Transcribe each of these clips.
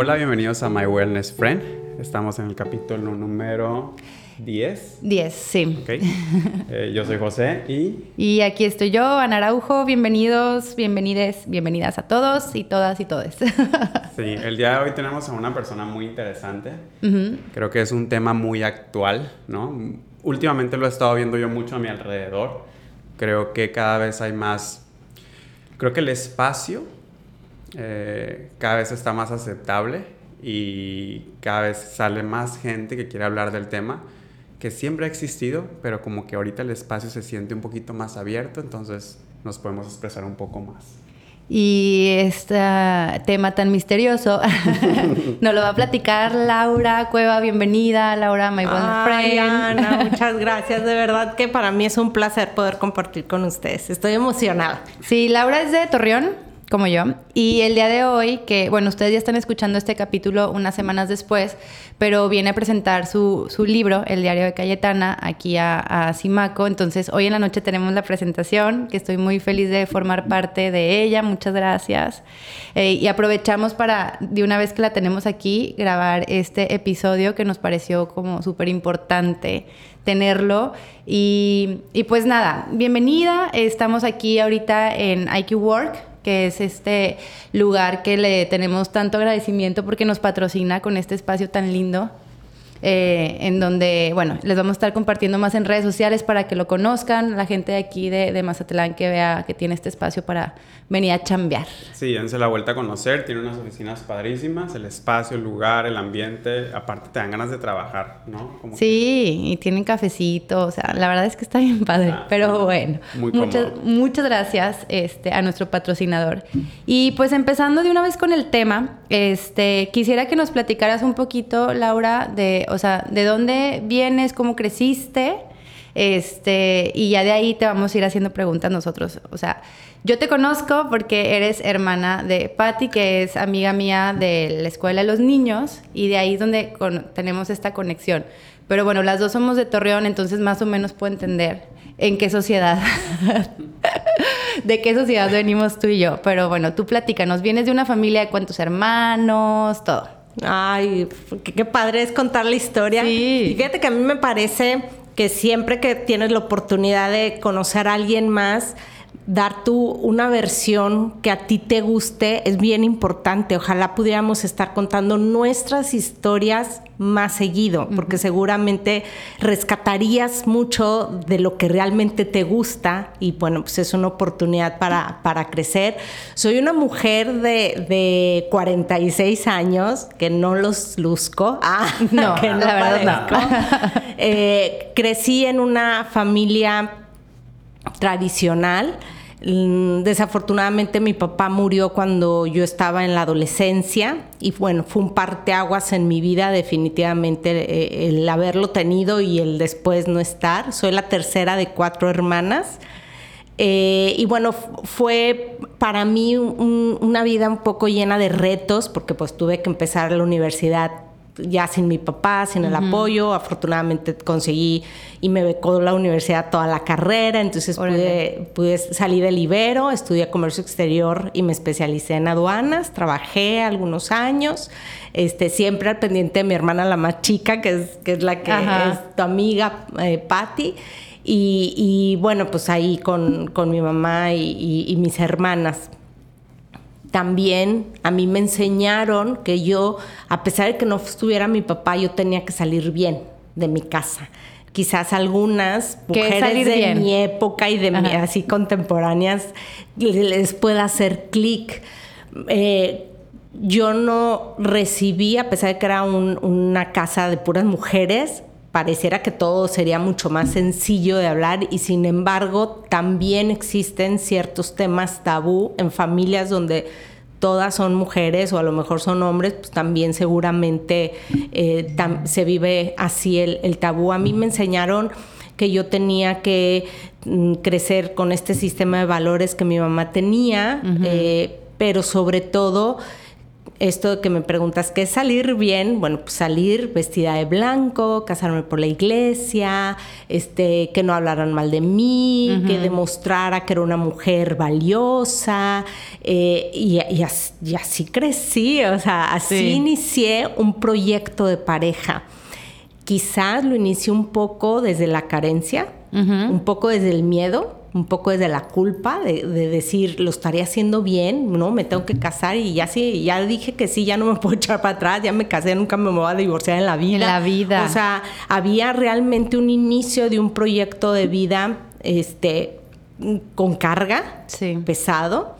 Hola, bienvenidos a My Wellness Friend. Estamos en el capítulo número 10. 10, sí. Ok. Eh, yo soy José y... Y aquí estoy yo, Ana Araujo. Bienvenidos, bienvenides, bienvenidas a todos y todas y todes. Sí, el día de hoy tenemos a una persona muy interesante. Creo que es un tema muy actual, ¿no? Últimamente lo he estado viendo yo mucho a mi alrededor. Creo que cada vez hay más... Creo que el espacio eh, cada vez está más aceptable y cada vez sale más gente que quiere hablar del tema que siempre ha existido, pero como que ahorita el espacio se siente un poquito más abierto, entonces nos podemos expresar un poco más. Y este tema tan misterioso nos lo va a platicar Laura Cueva. Bienvenida, Laura, my best friend. Ana, muchas gracias. De verdad que para mí es un placer poder compartir con ustedes. Estoy emocionada. Sí, Laura es de Torreón como yo. Y el día de hoy, que bueno, ustedes ya están escuchando este capítulo unas semanas después, pero viene a presentar su, su libro, El Diario de Cayetana, aquí a, a Simaco. Entonces, hoy en la noche tenemos la presentación, que estoy muy feliz de formar parte de ella. Muchas gracias. Eh, y aprovechamos para, de una vez que la tenemos aquí, grabar este episodio que nos pareció como súper importante tenerlo. Y, y pues nada, bienvenida. Estamos aquí ahorita en IQ Work que es este lugar que le tenemos tanto agradecimiento porque nos patrocina con este espacio tan lindo. Eh, en donde, bueno, les vamos a estar compartiendo más en redes sociales para que lo conozcan, la gente de aquí de, de Mazatlán que vea que tiene este espacio para venía a chambear. Sí, dense la vuelta a conocer, tiene unas oficinas padrísimas, el espacio, el lugar, el ambiente, aparte te dan ganas de trabajar, ¿no? sí, y tienen cafecito, o sea, la verdad es que está bien padre, ah, pero bueno, muy muchas, muchas gracias este, a nuestro patrocinador. Y pues empezando de una vez con el tema, este, quisiera que nos platicaras un poquito, Laura, de, o sea, de dónde vienes, cómo creciste, este, y ya de ahí te vamos a ir haciendo preguntas nosotros, o sea, yo te conozco porque eres hermana de Patty, que es amiga mía de la escuela de los niños, y de ahí es donde tenemos esta conexión. Pero bueno, las dos somos de Torreón, entonces más o menos puedo entender en qué sociedad, de qué sociedad venimos tú y yo. Pero bueno, tú platícanos, vienes de una familia de cuántos hermanos, todo. Ay, qué, padre es contar la historia. Sí. Y fíjate que a mí me parece que siempre que tienes la oportunidad de conocer a alguien más, dar tú una versión que a ti te guste es bien importante. Ojalá pudiéramos estar contando nuestras historias más seguido, porque seguramente rescatarías mucho de lo que realmente te gusta y bueno, pues es una oportunidad para, para crecer. Soy una mujer de, de 46 años, que no los luzco. Ah, no, la verdad no. Eh, crecí en una familia tradicional. Mm, desafortunadamente mi papá murió cuando yo estaba en la adolescencia y bueno, fue un parteaguas en mi vida definitivamente eh, el haberlo tenido y el después no estar. Soy la tercera de cuatro hermanas. Eh, y bueno, fue para mí una vida un poco llena de retos porque pues tuve que empezar la universidad ya sin mi papá, sin el apoyo. Afortunadamente conseguí y me becó la universidad toda la carrera, entonces pude, pude, salir del Ibero, estudié comercio exterior y me especialicé en aduanas, trabajé algunos años, este, siempre al pendiente de mi hermana la más chica, que es, que es la que es tu amiga, eh, Patti. Y, bueno, pues ahí con, mi mamá y mis hermanas también a mí me enseñaron que yo, a pesar de que no estuviera mi papá, yo tenía que salir bien de mi casa. Quizás algunas mujeres de mi época y de mi, así contemporáneas les pueda hacer clic. Eh, yo no recibí, a pesar de que era una casa de puras mujeres, pareciera que todo sería mucho más sencillo de hablar y sin embargo también existen ciertos temas tabú en familias donde todas son mujeres o a lo mejor son hombres, pues también seguramente eh, se vive así el, tabú. A mí me enseñaron que yo tenía que mm, crecer con este sistema de valores que mi mamá tenía, eh, pero sobre todo esto de que me preguntas qué es salir bien, bueno, pues salir vestida de blanco, casarme por la iglesia, este, que no hablaran mal de mí, que demostrara que era una mujer valiosa, eh, y, así, crecí, o sea, así inicié un proyecto de pareja. Quizás lo inicié un poco desde la carencia, un poco desde el miedo, un poco desde la culpa de, decir, lo estaría haciendo bien, ¿no? Me tengo que casar y ya sí, ya dije que sí, ya no me puedo echar para atrás, ya me casé, nunca me voy a divorciar en la vida. En la vida. O sea, había realmente un inicio de un proyecto de vida, este, con carga, pesado.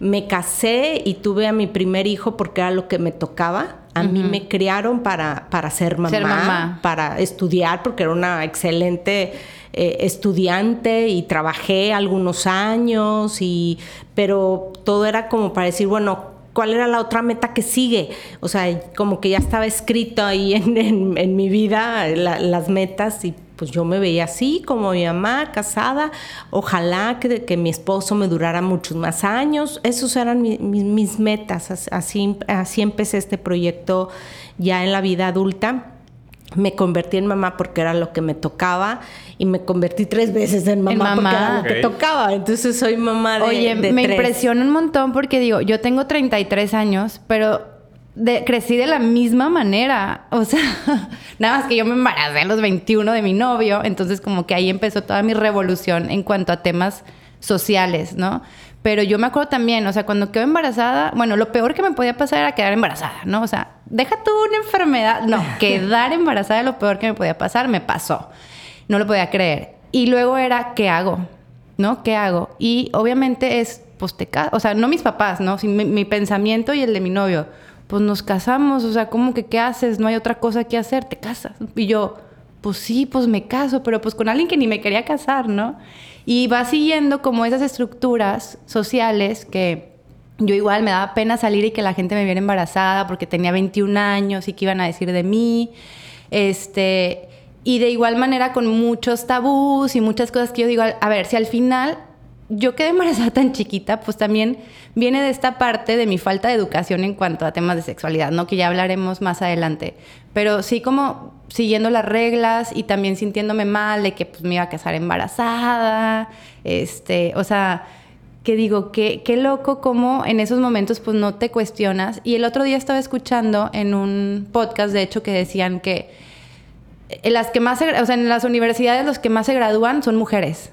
Me casé y tuve a mi primer hijo porque era lo que me tocaba. A mí me criaron para, para ser mamá, para estudiar, porque era una excelente eh, estudiante y trabajé algunos años, y, pero todo era como para decir, bueno, ¿cuál era la otra meta que sigue? O sea, como que ya estaba escrito ahí en, mi vida las metas y pues yo me veía así, como mi mamá, casada, ojalá que, que mi esposo me durara muchos más años, esos eran mis metas, así, así empecé este proyecto ya en la vida adulta me convertí en mamá porque era lo que me tocaba y me convertí tres veces en mamá, porque era lo que tocaba. Entonces soy mamá de Oye, me impresiona un montón porque digo, yo tengo 33 años, pero crecí de la misma manera. O sea, nada más que yo me embaracé a los 21 de mi novio, entonces como que ahí empezó toda mi revolución en cuanto a temas sociales, ¿no? Pero yo me acuerdo también, o sea, cuando quedé embarazada, bueno, lo peor que me podía pasar era quedar embarazada, ¿no? O sea, deja tú una enfermedad. No, quedar embarazada es lo peor que me podía pasar, me pasó. No lo podía creer. Y luego era, ¿qué hago? ¿No? ¿Qué hago? Y obviamente es, pues te casas, o sea, no mis papás, ¿no? mi, mi pensamiento y el de mi novio. Pues nos casamos, o sea, ¿cómo que qué haces? No hay otra cosa que hacer, te casas. Y yo, pues sí, pues me caso, pero pues con alguien que ni me quería casar, ¿no? Y va siguiendo como esas estructuras sociales que yo igual me daba pena salir y que la gente me viera embarazada porque tenía 21 años y que iban a decir de mí. Este, y de igual manera con muchos tabús y muchas cosas que yo digo, a ver, si al final yo quedé embarazada tan chiquita, pues también viene de esta parte de mi falta de educación en cuanto a temas de sexualidad, ¿no? Que ya hablaremos más adelante. Pero sí como siguiendo las reglas y también sintiéndome mal de que pues, me iba a casar embarazada, este, o sea, que digo, qué, qué loco como en esos momentos pues no te cuestionas. Y el otro día estaba escuchando en un podcast, de hecho, que decían que en las que más, o sea, en las universidades los que más se gradúan son mujeres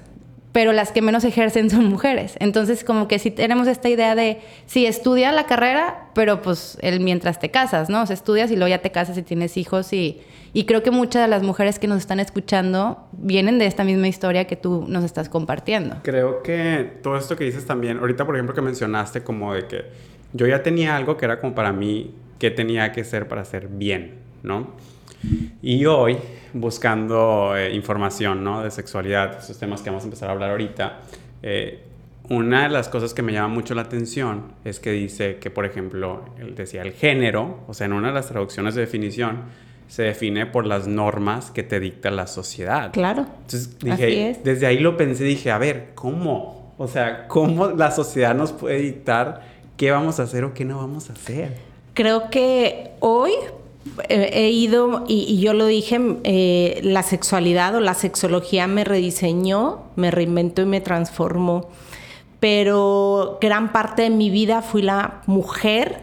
pero las que menos ejercen son mujeres. Entonces, como que si tenemos esta idea de, sí, estudia la carrera, pero pues el mientras te casas, ¿no? O sea, estudias y luego ya te casas y tienes hijos y, y creo que muchas de las mujeres que nos están escuchando vienen de esta misma historia que tú nos estás compartiendo. Creo que todo esto que dices también, ahorita por ejemplo que mencionaste como de que yo ya tenía algo que era como para mí, que tenía que ser para ser bien, ¿no? Y hoy, buscando eh, información ¿no? de sexualidad, esos temas que vamos a empezar a hablar ahorita, eh, una de las cosas que me llama mucho la atención es que dice que, por ejemplo, él decía el género, o sea, en una de las traducciones de definición, se define por las normas que te dicta la sociedad. Claro. Entonces dije, desde ahí lo pensé, dije, a ver, ¿cómo? O sea, ¿cómo la sociedad nos puede dictar qué vamos a hacer o qué no vamos a hacer? Creo que hoy he ido, y, yo lo dije, eh, la sexualidad o la sexología me rediseñó, me reinventó y me transformó. Pero gran parte de mi vida fui la mujer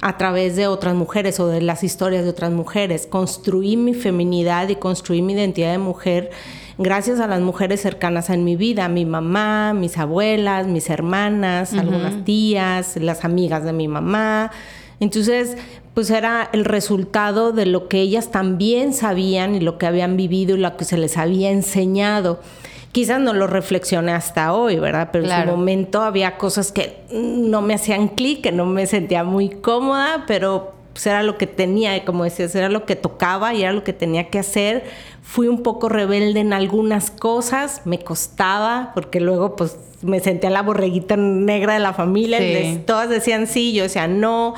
a través de otras mujeres o de las historias de otras mujeres. Construí mi feminidad y construí mi identidad de mujer gracias a las mujeres cercanas en mi vida, mi mamá, mis abuelas, mis hermanas, algunas tías, las amigas de mi mamá. Entonces, pues era el resultado de lo que ellas también sabían y lo que habían vivido y lo que se les había enseñado. Quizás no lo reflexioné hasta hoy, ¿verdad? Pero en su momento había cosas que no me hacían clic, que no me sentía muy cómoda, pero pues era lo que tenía, como decías, era lo que tocaba y era lo que tenía que hacer. Fui un poco rebelde en algunas cosas, me costaba, porque luego pues me sentía la borreguita negra de la familia, todas decían sí, yo decía no.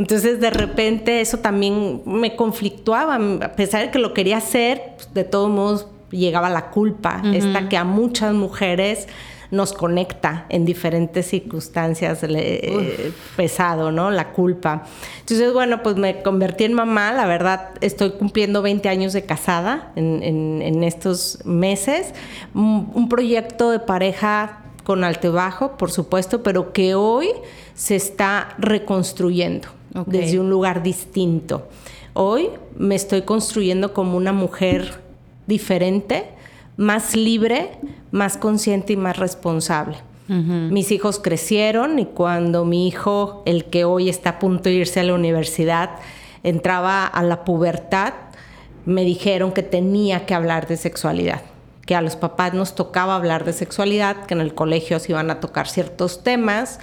Entonces de repente eso también me conflictuaba, a pesar de que lo quería hacer, pues, de todos modos llegaba la culpa, esta que a muchas mujeres nos conecta en diferentes circunstancias eh, pesado, ¿no? La culpa. Entonces, bueno, pues me convertí en mamá, la verdad estoy cumpliendo 20 años de casada en, estos meses, un, proyecto de pareja con alto bajo, por supuesto, pero que hoy se está reconstruyendo desde un lugar distinto. Hoy me estoy construyendo como una mujer diferente, más libre, más consciente y más responsable. Mis hijos crecieron y cuando mi hijo, el que hoy está a punto de irse a la universidad, entraba a la pubertad, me dijeron que tenía que hablar de sexualidad, que a los papás nos tocaba hablar de sexualidad, que en el colegio se iban a tocar ciertos temas,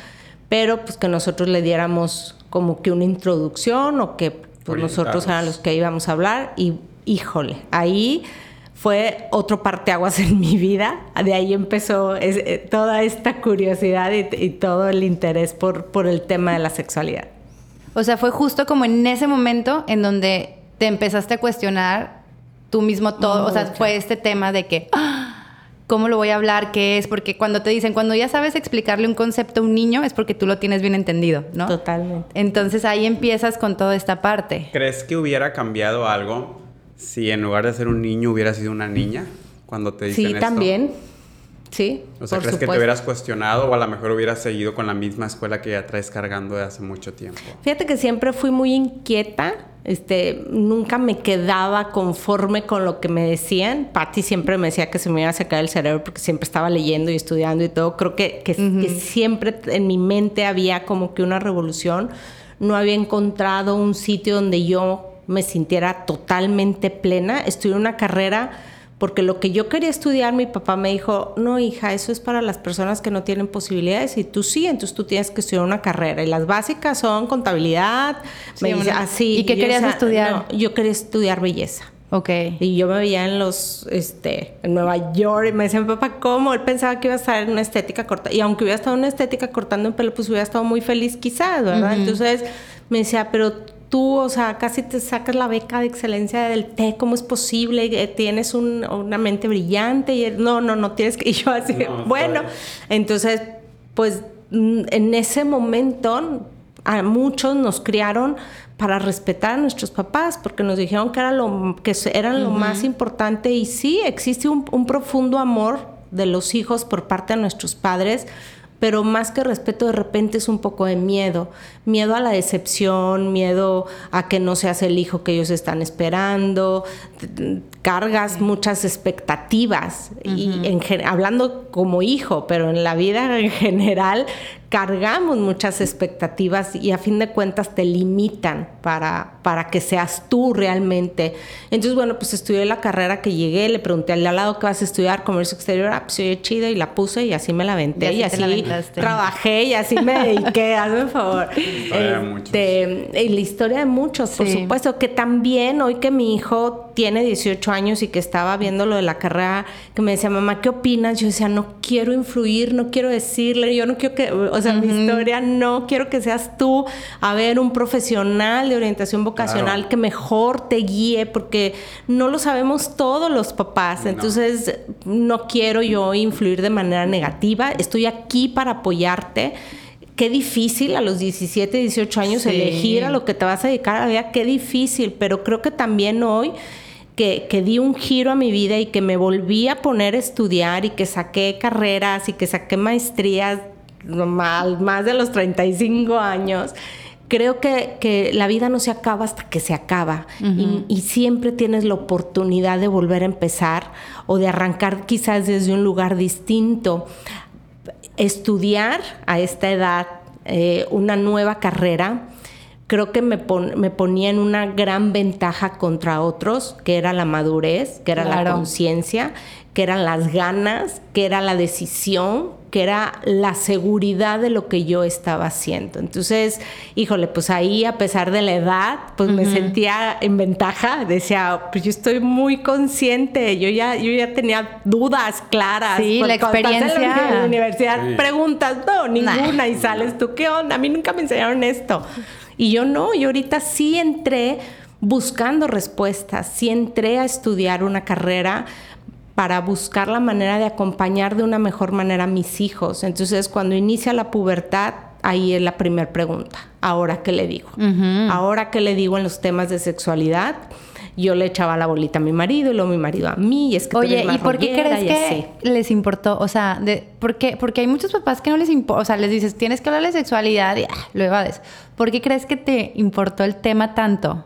pero pues que nosotros le diéramos como que una introducción o que pues, nosotros eran los que íbamos a hablar y híjole, ahí fue otro parteaguas en mi vida. De ahí empezó eh, toda esta curiosidad y, todo el interés por, por el tema de la sexualidad. O sea, fue justo como en ese momento en donde te empezaste a cuestionar tú mismo todo. o sea, fue este tema de que, ¡ah! ¿Cómo lo voy a hablar? ¿Qué es? Porque cuando te dicen, cuando ya sabes explicarle un concepto a un niño, es porque tú lo tienes bien entendido, ¿no? Totalmente. Entonces ahí empiezas con toda esta parte. ¿Crees que hubiera cambiado algo si en lugar de ser un niño hubiera sido una niña cuando te dicen sí, también. Sí. O sea, ¿crees que te hubieras cuestionado o a lo mejor hubieras seguido con la misma escuela que ya traes cargando de hace mucho tiempo? Fíjate que siempre fui muy inquieta. Este, nunca me quedaba conforme con lo que me decían. Patty siempre me decía que se me iba a sacar el cerebro porque siempre estaba leyendo y estudiando y todo. Creo que, que siempre en mi mente había como que una revolución. No había encontrado un sitio donde yo me sintiera totalmente plena. Estudié una carrera porque lo que yo quería estudiar, mi papá me dijo, no hija, eso es para las personas que no tienen posibilidades y tú sí, entonces tú tienes que estudiar una carrera. Y las básicas son contabilidad, me dice, así. ¿Y qué querías estudiar? yo quería estudiar belleza. Ok. Y yo me veía en los, este, en Nueva York y me decía mi papá, ¿cómo? Él pensaba que iba a estar en una estética corta. Y aunque hubiera estado en una estética cortando en pelo, pues hubiera estado muy feliz quizás, ¿verdad? Entonces me decía, pero tú, o sea, casi te sacas la beca de excelencia del té, ¿cómo es posible? Eh, tienes una mente brillante y no, no, no tienes que, y yo así, bueno, entonces, pues mm, en ese momento a muchos nos criaron para respetar a nuestros papás, porque nos dijeron que, era lo, que eran lo más importante. Y sí, existe un, un profundo amor de los hijos por parte de nuestros padres, pero más que respeto de repente es un poco de miedo, miedo a la decepción, miedo a que no seas el hijo que ellos están esperando, cargas muchas expectativas y hablando como hijo, pero en la vida en general cargamos muchas expectativas y a fin de cuentas te limitan para, para que seas tú realmente. Entonces, bueno, pues estudié la carrera que llegué, le pregunté al lado que vas a estudiar comercio exterior, ah, pues soy chida y la puse y así me la aventé y así, trabajé y así me dediqué, hazme un favor. Este, y la historia de muchos, por supuesto, que también hoy que mi hijo tiene 18 años y que estaba viendo lo de la carrera, que me decía, mamá, ¿qué opinas? Yo decía, no quiero influir, no quiero decirle, yo no quiero que o sea, mi historia, no quiero que seas tú a ver un profesional de orientación vocacional que mejor te guíe, porque no lo sabemos todos los papás. Entonces, no quiero yo influir de manera negativa. Estoy aquí para apoyarte. Qué difícil a los 17, 18 años elegir a lo que te vas a dedicar a la vida, qué difícil, pero creo que también hoy que, que, di un giro a mi vida y que me volví a poner a estudiar y que saqué carreras y que saqué maestrías más de los 35 años, creo que, la vida no se acaba hasta que se acaba y, siempre tienes la oportunidad de volver a empezar o de arrancar quizás desde un lugar distinto. Estudiar a esta edad eh, una nueva carrera creo que me, me, ponía en una gran ventaja contra otros, que era la madurez, que era la conciencia, que eran las ganas, que era la decisión, que era la seguridad de lo que yo estaba haciendo. Entonces, híjole, pues ahí a pesar de la edad, pues me sentía en ventaja, decía, pues yo estoy muy consciente, yo ya, yo ya tenía dudas claras. Sí, la experiencia. En la universidad preguntas, no, ninguna, y sales tú, ¿qué onda? A mí nunca me enseñaron esto. Y yo no, y ahorita sí entré buscando respuestas, sí entré a estudiar una carrera para buscar la manera de acompañar de una mejor manera a mis hijos. Entonces, cuando inicia la pubertad, ahí es la primera pregunta. ¿Ahora qué le digo? ¿Ahora qué le digo en los temas de sexualidad? Yo le echaba la bolita a mi marido y luego mi marido a mí. Y es que Oye, ¿y por qué crees que les importó? O sea, de, ¿por qué? porque hay muchos papás que no les importa. O sea, les dices, tienes que hablar de sexualidad y ah, lo evades. ¿Por qué crees que te importó el tema tanto?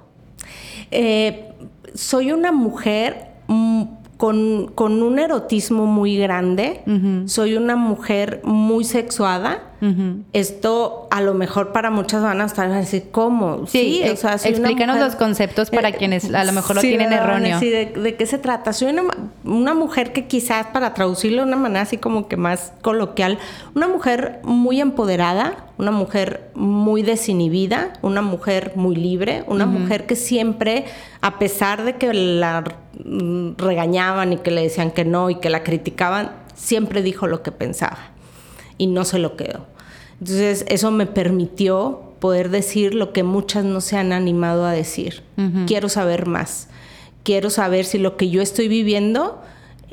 Eh, soy una mujer con, con, un erotismo muy grande. Soy una mujer muy sexuada. Esto a lo mejor para muchas van a estar a decir, ¿cómo? Sí, o sea, explícanos los conceptos para eh, quienes a lo mejor lo tienen erróneo. Sí, de, qué se trata? Soy una, una, mujer que quizás para traducirlo de una manera así como que más coloquial, una mujer muy empoderada, una mujer muy desinhibida, una mujer muy libre, una mujer que siempre, a pesar de que la regañaban y que le decían que no y que la criticaban, siempre dijo lo que pensaba y no se lo quedó. Entonces eso me permitió poder decir lo que muchas no se han animado a decir. Quiero saber más. Quiero saber si lo que yo estoy viviendo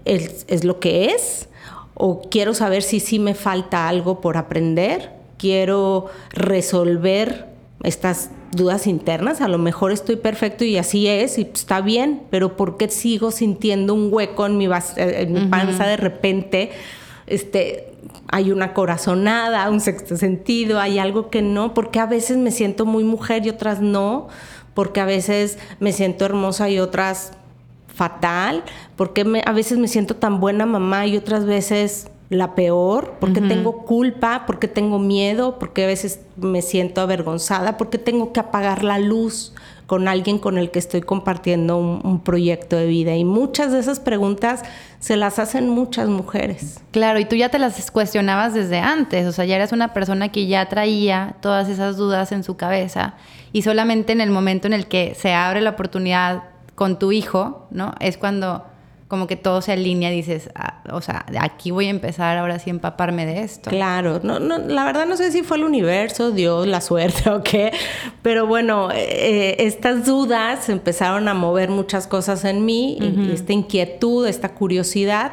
es, es, lo que es o quiero saber si sí me falta algo por aprender. Quiero resolver estas dudas internas, a lo mejor estoy perfecto y así es y está bien, pero ¿por qué sigo sintiendo un hueco en mi, en panza de repente? Este, hay una corazonada, un sexto sentido, hay algo que no, porque a veces me siento muy mujer y otras no, porque a veces me siento hermosa y otras fatal, porque a veces me siento tan buena mamá y otras veces la peor, porque tengo culpa, porque tengo miedo, porque a veces me siento avergonzada, porque tengo que apagar la luz con alguien con el que estoy compartiendo un, proyecto de vida. Y muchas de esas preguntas se las hacen muchas mujeres. Claro, y tú ya te las cuestionabas desde antes, o sea, ya eres una persona que ya traía todas esas dudas en su cabeza y solamente en el momento en el que se abre la oportunidad con tu hijo, ¿no? Es cuando como que todo se alinea dices, ah, o sea, aquí voy a empezar ahora sí a empaparme de esto. Claro, no, no, la verdad no sé si fue el universo, Dios, la suerte o qué, pero bueno, eh, estas dudas empezaron a mover muchas cosas en mí, esta inquietud, esta curiosidad,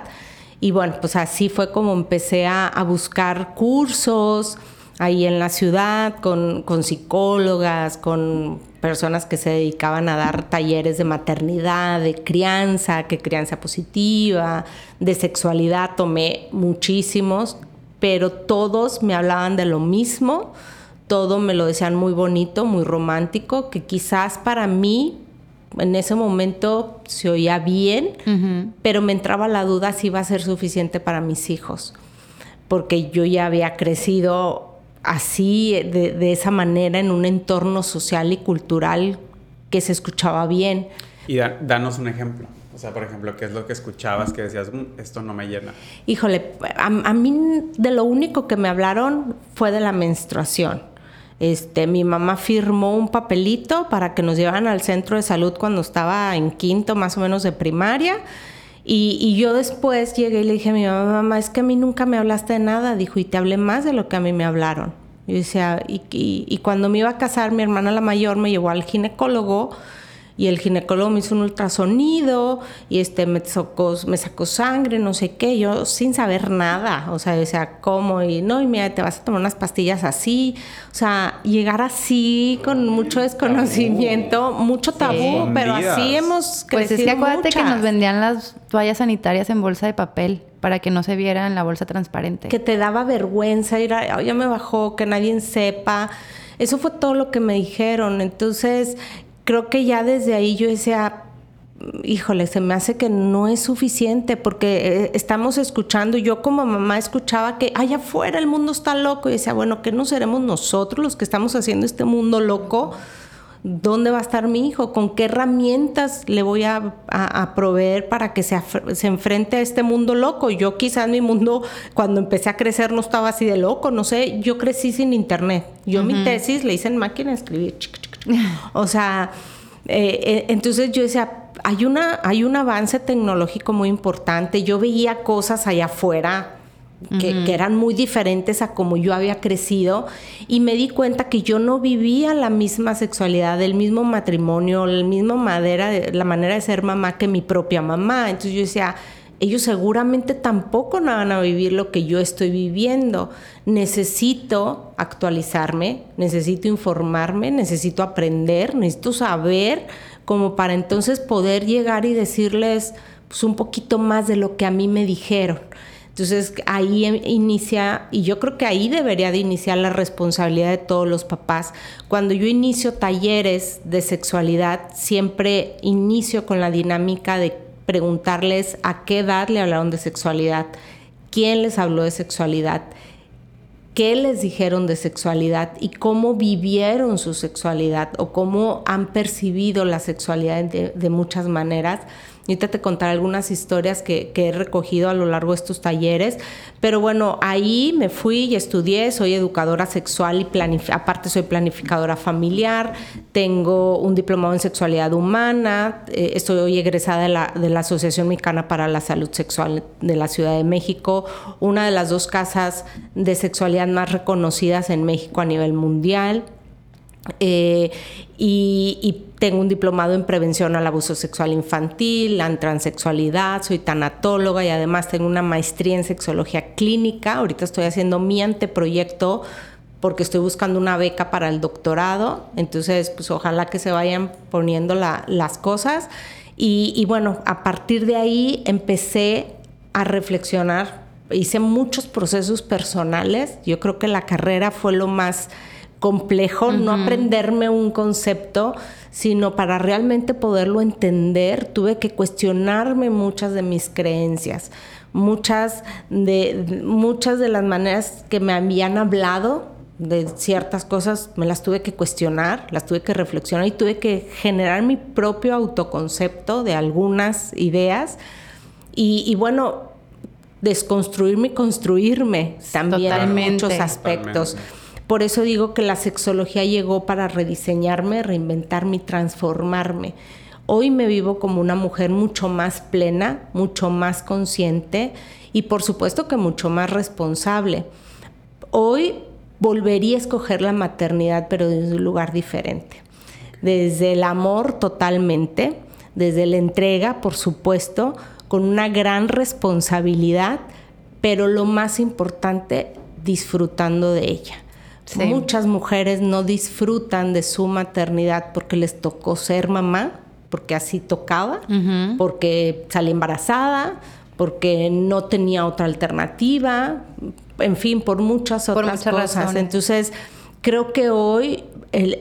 y bueno, pues así fue como empecé a, a buscar cursos ahí en la ciudad con, con psicólogas, con personas que se dedicaban a dar talleres de maternidad, de crianza, que crianza positiva, de sexualidad, tomé muchísimos, pero todos me hablaban de lo mismo, todo me lo decían muy bonito, muy romántico, que quizás para mí en ese momento se oía bien, pero me entraba la duda si iba a ser suficiente para mis hijos, porque yo ya había crecido así, de, esa manera, en un entorno social y cultural que se escuchaba bien. Y danos un ejemplo. O sea, por ejemplo, ¿qué es lo que escuchabas que decías, mm, esto no me llena? Híjole, a, mí de lo único que me hablaron fue de la menstruación. Este, mi mamá firmó un papelito para que nos llevaran al centro de salud cuando estaba en quinto más o menos de primaria. Y, yo después llegué y le dije a mi mamá, mamá, es que a mí nunca me hablaste de nada. Dijo, y te hablé más de lo que a mí me hablaron. Yo decía, y, y cuando me iba a casar, mi hermana la mayor me llevó al ginecólogo y el ginecólogo me hizo un ultrasonido y este me sacó, me sacó sangre, no sé qué, yo sin saber nada, o sea, o sea, cómo y no, y mira, te vas a tomar unas pastillas así, o sea, llegar así con mucho desconocimiento, mucho tabú, pero así hemos crecido Pues es que acuérdate que nos vendían las toallas sanitarias en bolsa de papel para que no se viera en la bolsa transparente. Que te daba vergüenza ir a, ya me bajó, que nadie sepa. Eso fue todo lo que me dijeron. Entonces, creo que ya desde ahí yo decía, híjole, se me hace que no es suficiente porque eh, estamos escuchando, yo como mamá escuchaba que allá afuera el mundo está loco y decía, bueno, ¿qué no seremos nosotros los que estamos haciendo este mundo loco? ¿Dónde va a estar mi hijo? ¿Con qué herramientas le voy a, proveer para que se, se, enfrente a este mundo loco? Yo quizás mi mundo, cuando empecé a crecer, no estaba así de loco, no sé, yo crecí sin internet. Yo mi tesis le hice en máquina de escribir. O sea, eh, eh, entonces yo decía, hay, una, hay un avance tecnológico muy importante. Yo veía cosas allá afuera que, eran muy diferentes a como yo había crecido y me di cuenta que yo no vivía la misma sexualidad, el mismo matrimonio, la misma madera, la manera de ser mamá que mi propia mamá. Entonces yo decía, ellos seguramente tampoco van a vivir lo que yo estoy viviendo. Necesito actualizarme, necesito informarme, necesito aprender, necesito saber como para entonces poder llegar y decirles pues, un poquito más de lo que a mí me dijeron. Entonces ahí inicia, y yo creo que ahí debería de iniciar la responsabilidad de todos los papás. Cuando yo inicio talleres de sexualidad, siempre inicio con la dinámica de preguntarles a qué edad le hablaron de sexualidad, quién les habló de sexualidad, qué les dijeron de sexualidad y cómo vivieron su sexualidad o cómo han percibido la sexualidad de, muchas maneras Ahorita te contaré algunas historias que, he recogido a lo largo de estos talleres, pero bueno, ahí me fui y estudié, soy educadora sexual y aparte soy planificadora familiar, tengo un diplomado en sexualidad humana, eh, estoy hoy egresada de la, de la Asociación Mexicana para la Salud Sexual de la Ciudad de México, una de las dos casas de sexualidad más reconocidas en México a nivel mundial. Eh, y, tengo un diplomado en prevención al abuso sexual infantil, en transexualidad, soy tanatóloga y además tengo una maestría en sexología clínica. Ahorita estoy haciendo mi anteproyecto porque estoy buscando una beca para el doctorado. Entonces, pues ojalá que se vayan poniendo las cosas. Y, y bueno, a partir de ahí empecé a reflexionar. Hice muchos procesos personales. Yo creo que la carrera fue lo más complejo, no aprenderme un concepto, sino para realmente poderlo entender, tuve que cuestionarme muchas de mis creencias, muchas de, muchas de las maneras que me habían hablado de ciertas cosas, me las tuve que cuestionar, las tuve que reflexionar y tuve que generar mi propio autoconcepto de algunas ideas. Y, bueno, desconstruirme y construirme también en muchos aspectos. Por eso digo que la sexología llegó para rediseñarme, reinventarme y transformarme. Hoy me vivo como una mujer mucho más plena, mucho más consciente y por supuesto que mucho más responsable. Hoy volvería a escoger la maternidad, pero desde un lugar diferente. Desde el amor totalmente, desde la entrega, por supuesto, con una gran responsabilidad, pero lo más importante, disfrutando de ella. Muchas mujeres no disfrutan de su maternidad porque les tocó ser mamá, porque así tocaba, porque salí embarazada, porque no tenía otra alternativa, en fin, por muchas otras cosas. Entonces, creo que hoy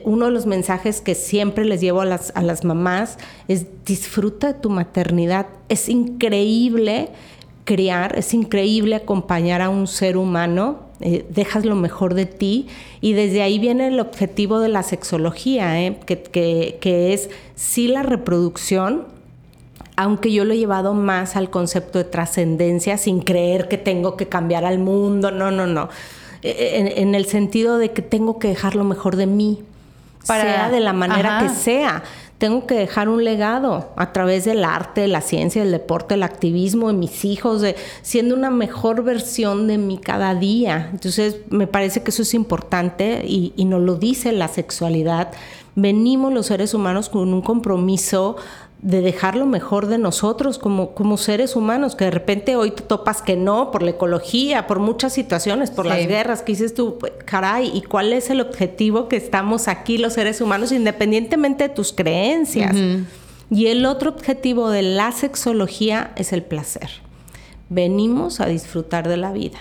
uno de los mensajes que siempre les llevo a las, a las mamás es disfruta de tu maternidad. Es increíble criar, es increíble acompañar a un ser humano, eh, dejas lo mejor de ti y desde ahí viene el objetivo de la sexología, eh, que, que, es sí la reproducción, aunque yo lo he llevado más al concepto de trascendencia sin creer que tengo que cambiar al mundo, no, no, no, e, e, en, el sentido de que tengo que dejar lo mejor de mí, Para, sea de la manera que sea tengo que dejar un legado a través del arte, la ciencia, el deporte, el activismo de mis hijos, de, siendo una mejor versión de mí cada día. Entonces, me parece que eso es importante y, y nos lo dice la sexualidad. Venimos los seres humanos con un compromiso de dejar lo mejor de nosotros como, como seres humanos, que de repente hoy te topas que no, por la ecología, por muchas situaciones, por las guerras, que dices tú, caray, ¿y cuál es el objetivo que estamos aquí los seres humanos, independientemente de tus creencias? Y el otro objetivo de la sexología es el placer. Venimos a disfrutar de la vida,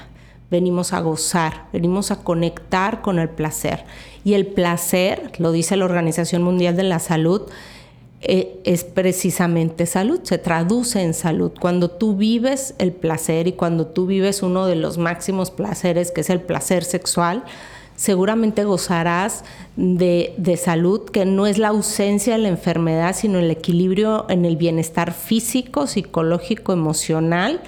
venimos a gozar, venimos a conectar con el placer. Y el placer, lo dice la Organización Mundial de la Salud, eh, es precisamente salud, se traduce en salud. Cuando tú vives el placer y cuando tú vives uno de los máximos placeres, que es el placer sexual, seguramente gozarás de, de, salud, que no es la ausencia de la enfermedad, sino el equilibrio en el bienestar físico, psicológico, emocional,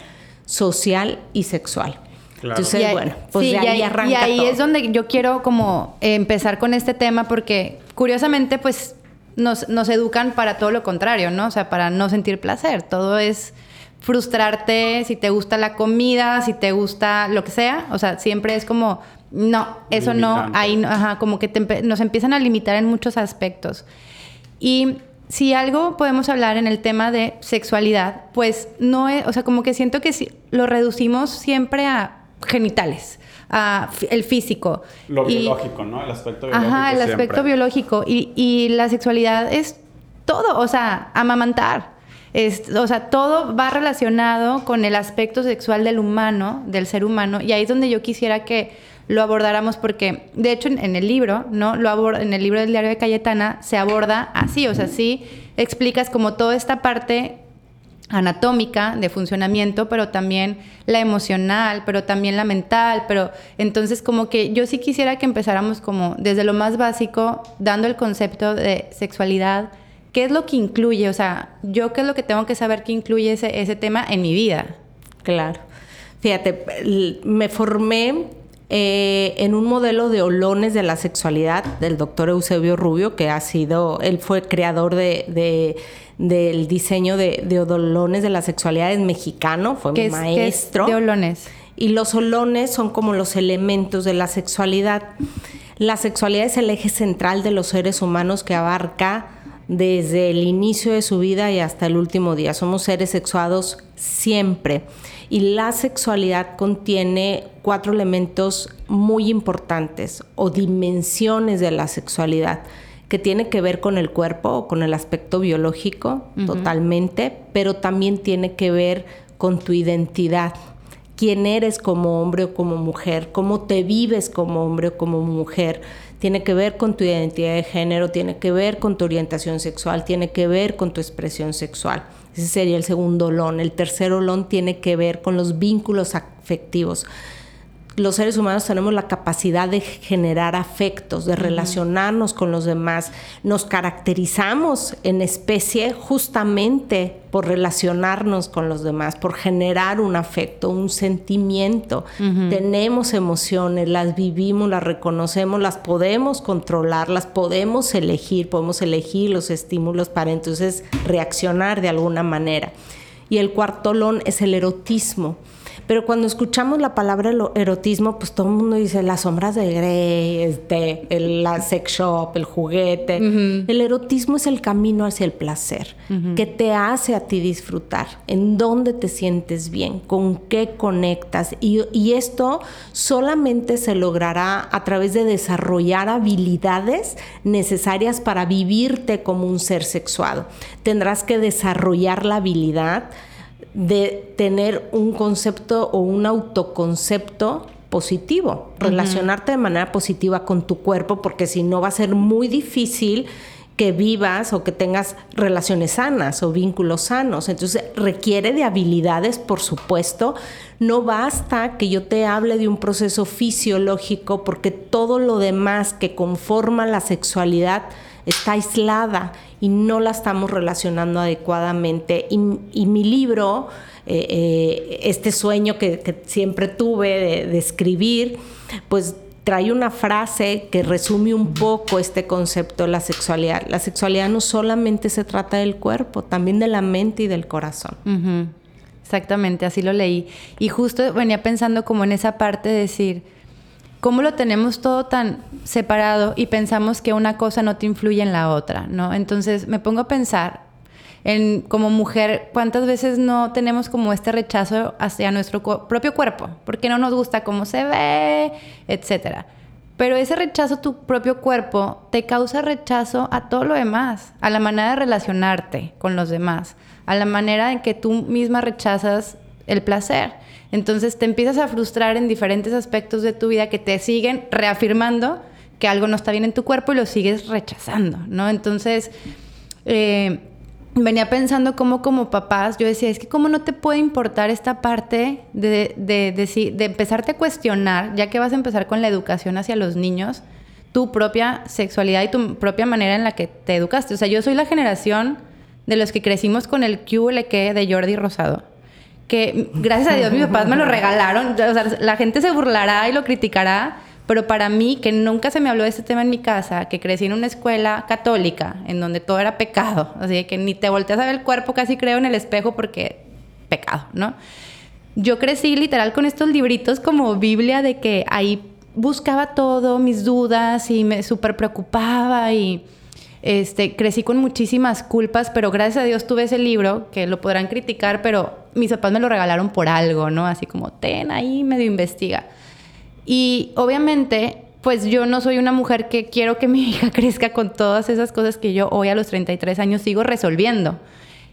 social y sexual. Entonces, bueno, pues de ahí, arranca Y ahí es donde yo quiero como empezar con este tema porque curiosamente pues nos, nos educan para todo lo contrario, ¿no? O sea, para no sentir placer. Todo es frustrarte si te gusta la comida, si te gusta lo que sea. O sea, siempre es como, no, eso no, ahí no, ajá, como que nos empiezan a limitar en muchos aspectos. Y si algo podemos hablar en el tema de sexualidad, pues no es, o sea, como que siento que si, lo reducimos siempre a genitales, el físico. Lo biológico, ¿no? El aspecto biológico. Ajá, el aspecto biológico. Y, y, la sexualidad es todo, o sea, amamantar. Es, o sea, todo va relacionado con el aspecto sexual del humano, del ser humano, y ahí es donde yo quisiera que lo abordáramos porque, de hecho, en, el libro, ¿no? Lo aborda, en el libro del diario de Cayetana se aborda así, o sea, sí explicas como toda esta parte anatómica de funcionamiento, pero también la emocional, pero también la mental, pero entonces como que yo sí quisiera que empezáramos como desde lo más básico, dando el concepto de sexualidad, qué es lo que incluye, o sea, yo qué es lo que tengo que saber que incluye ese, ese tema en mi vida. Claro. Fíjate, me formé eh, en un modelo de olones de la sexualidad del doctor Eusebio Rubio, que ha sido, él fue creador de, del diseño de, de, olones de la sexualidad, es mexicano, fue mi maestro. ¿qué es de olones? Y los olones son como los elementos de la sexualidad. La sexualidad es el eje central de los seres humanos que abarca desde el inicio de su vida y hasta el último día. Somos seres sexuados siempre. Y la sexualidad contiene cuatro elementos muy importantes o dimensiones de la sexualidad que tiene que ver con el cuerpo o con el aspecto biológico totalmente, pero también tiene que ver con tu identidad, quién eres como hombre o como mujer, cómo te vives como hombre o como mujer. Tiene que ver con tu identidad de género, tiene que ver con tu orientación sexual, tiene que ver con tu expresión sexual. Ese sería el segundo olón. El tercer olón tiene que ver con los vínculos afectivos. Los seres humanos tenemos la capacidad de generar afectos, de relacionarnos con los demás. Nos caracterizamos en especie justamente por relacionarnos con los demás, por generar un afecto, un sentimiento. Tenemos emociones, las vivimos, las reconocemos, las podemos controlar, las podemos elegir, podemos elegir los estímulos para entonces reaccionar de alguna manera. Y el cuarto olón es el erotismo pero cuando escuchamos la palabra erotismo, pues todo el mundo dice las sombras de Grey, este, el, la sex shop, el juguete. El erotismo es el camino hacia el placer, que te hace a ti disfrutar, en dónde te sientes bien, con qué conectas. Y, y esto solamente se logrará a través de desarrollar habilidades necesarias para vivirte como un ser sexuado. Tendrás que desarrollar la habilidad de tener un concepto o un autoconcepto positivo, relacionarte de manera positiva con tu cuerpo, porque si no va a ser muy difícil que vivas o que tengas relaciones sanas o vínculos sanos. Entonces requiere de habilidades, por supuesto. No basta que yo te hable de un proceso fisiológico porque todo lo demás que conforma la sexualidad está aislada y no la estamos relacionando adecuadamente. Y, mi libro, eh, eh, este sueño que, siempre tuve de, escribir, pues trae una frase que resume un poco este concepto de la sexualidad. La sexualidad no solamente se trata del cuerpo, también de la mente y del corazón. Exactamente, así lo leí. Y justo venía pensando como en esa parte de decir, cómo lo tenemos todo tan separado y pensamos que una cosa no te influye en la otra, ¿no? Entonces me pongo a pensar en como mujer, ¿cuántas veces no tenemos como este rechazo hacia nuestro propio cuerpo? Porque no nos gusta cómo se ve, etcétera. Pero ese rechazo a tu propio cuerpo te causa rechazo a todo lo demás, a la manera de relacionarte con los demás, a la manera en que tú misma rechazas el placer. Entonces te empiezas a frustrar en diferentes aspectos de tu vida que te siguen reafirmando que algo no está bien en tu cuerpo y lo sigues rechazando, ¿no? Entonces, eh, venía pensando cómo como papás, yo decía, es que cómo no te puede importar esta parte de, de, de, de empezarte a cuestionar, ya que vas a empezar con la educación hacia los niños, tu propia sexualidad y tu propia manera en la que te educaste. O sea, yo soy la generación de los que crecimos con el QLQ de Jordi Rosado que gracias a Dios mis papás me lo regalaron. O sea, la gente se burlará y lo criticará, pero para mí, que nunca se me habló de este tema en mi casa, que crecí en una escuela católica, en donde todo era pecado, así que ni te volteas a ver el cuerpo, casi creo en el espejo porque pecado, ¿no? Yo crecí literal con estos libritos como Biblia de que ahí buscaba todo, mis dudas y me súper preocupaba y este, crecí con muchísimas culpas, pero gracias a Dios tuve ese libro, que lo podrán criticar, pero mis papás me lo regalaron por algo, ¿no? Así como, ten ahí, medio investiga. Y obviamente, pues yo no soy una mujer que quiero que mi hija crezca con todas esas cosas que yo hoy a los 33 años sigo resolviendo.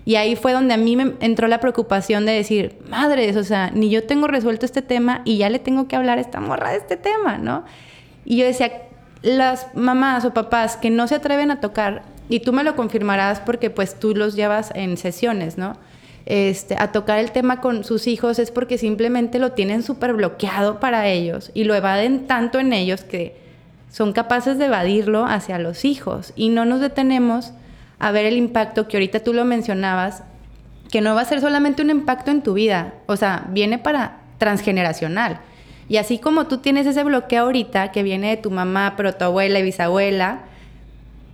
Y ahí fue donde a mí me entró la preocupación de decir, madres, o sea, ni yo tengo resuelto este tema y ya le tengo que hablar a esta morra de este tema, ¿no? Y yo decía, las mamás o papás que no se atreven a tocar, y tú me lo confirmarás porque pues tú los llevas en sesiones, ¿no? Este, a tocar el tema con sus hijos es porque simplemente lo tienen súper bloqueado para ellos y lo evaden tanto en ellos que son capaces de evadirlo hacia los hijos y no nos detenemos a ver el impacto que ahorita tú lo mencionabas, que no va a ser solamente un impacto en tu vida, o sea, viene para transgeneracional. Y así como tú tienes ese bloqueo ahorita que viene de tu mamá, pero tu abuela y bisabuela,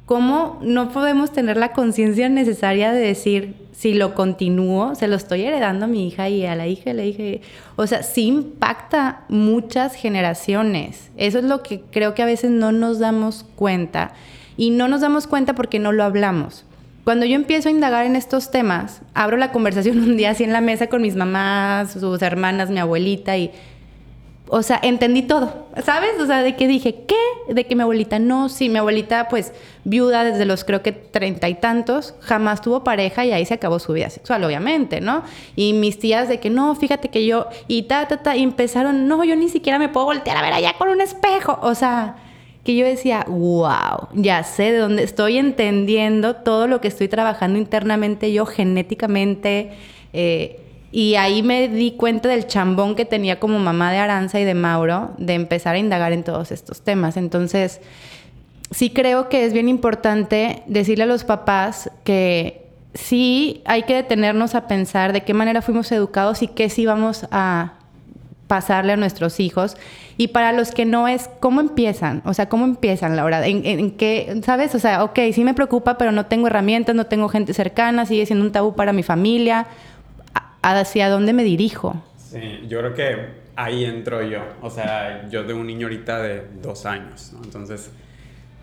¿cómo no podemos tener la conciencia necesaria de decir, si lo continúo, se lo estoy heredando a mi hija y a la hija le dije, o sea, sí impacta muchas generaciones. Eso es lo que creo que a veces no nos damos cuenta. Y no nos damos cuenta porque no lo hablamos. Cuando yo empiezo a indagar en estos temas, abro la conversación un día así en la mesa con mis mamás, sus hermanas, mi abuelita y o sea, entendí todo, ¿sabes? O sea, de que dije, ¿qué? De que mi abuelita no, sí, mi abuelita pues viuda desde los creo que treinta y tantos, jamás tuvo pareja y ahí se acabó su vida sexual, obviamente, ¿no? Y mis tías de que no, fíjate que yo, y ta, ta, ta, y empezaron, no, yo ni siquiera me puedo voltear a ver allá con un espejo, o sea, que yo decía, wow, ya sé de dónde estoy entendiendo todo lo que estoy trabajando internamente yo genéticamente. Eh, y ahí me di cuenta del chambón que tenía como mamá de Aranza y de Mauro de empezar a indagar en todos estos temas. Entonces, sí creo que es bien importante decirle a los papás que sí hay que detenernos a pensar de qué manera fuimos educados y qué sí vamos a pasarle a nuestros hijos. Y para los que no es, ¿cómo empiezan? O sea, ¿cómo empiezan, Laura? ¿En, en qué, sabes? O sea, ok, sí me preocupa, pero no tengo herramientas, no tengo gente cercana, sigue siendo un tabú para mi familia hacia dónde me dirijo. Sí, yo creo que ahí entro yo. O sea, yo tengo un niño ahorita de dos años. Entonces,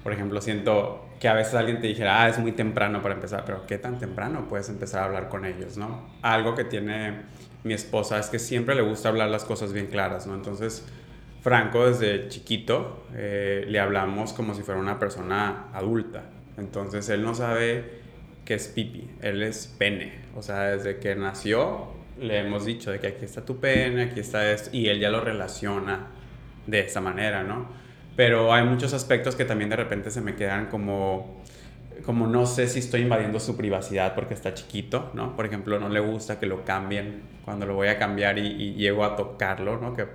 por ejemplo, siento que a veces alguien te dijera, ah, es muy temprano para empezar, pero ¿qué tan temprano puedes empezar a hablar con ellos, no? Algo que tiene mi esposa es que siempre le gusta hablar las cosas bien claras, ¿no? Entonces, Franco desde chiquito eh, le hablamos como si fuera una persona adulta. Entonces, él no sabe que es pipi, él es pene. O sea, desde que nació le hemos dicho de que aquí está tu pene, aquí está esto, y él ya lo relaciona de esa manera, ¿no? Pero hay muchos aspectos que también de repente se me quedan como, como no sé si estoy invadiendo su privacidad porque está chiquito, ¿no? Por ejemplo, no le gusta que lo cambien cuando lo voy a cambiar y, llego a tocarlo, ¿no? Que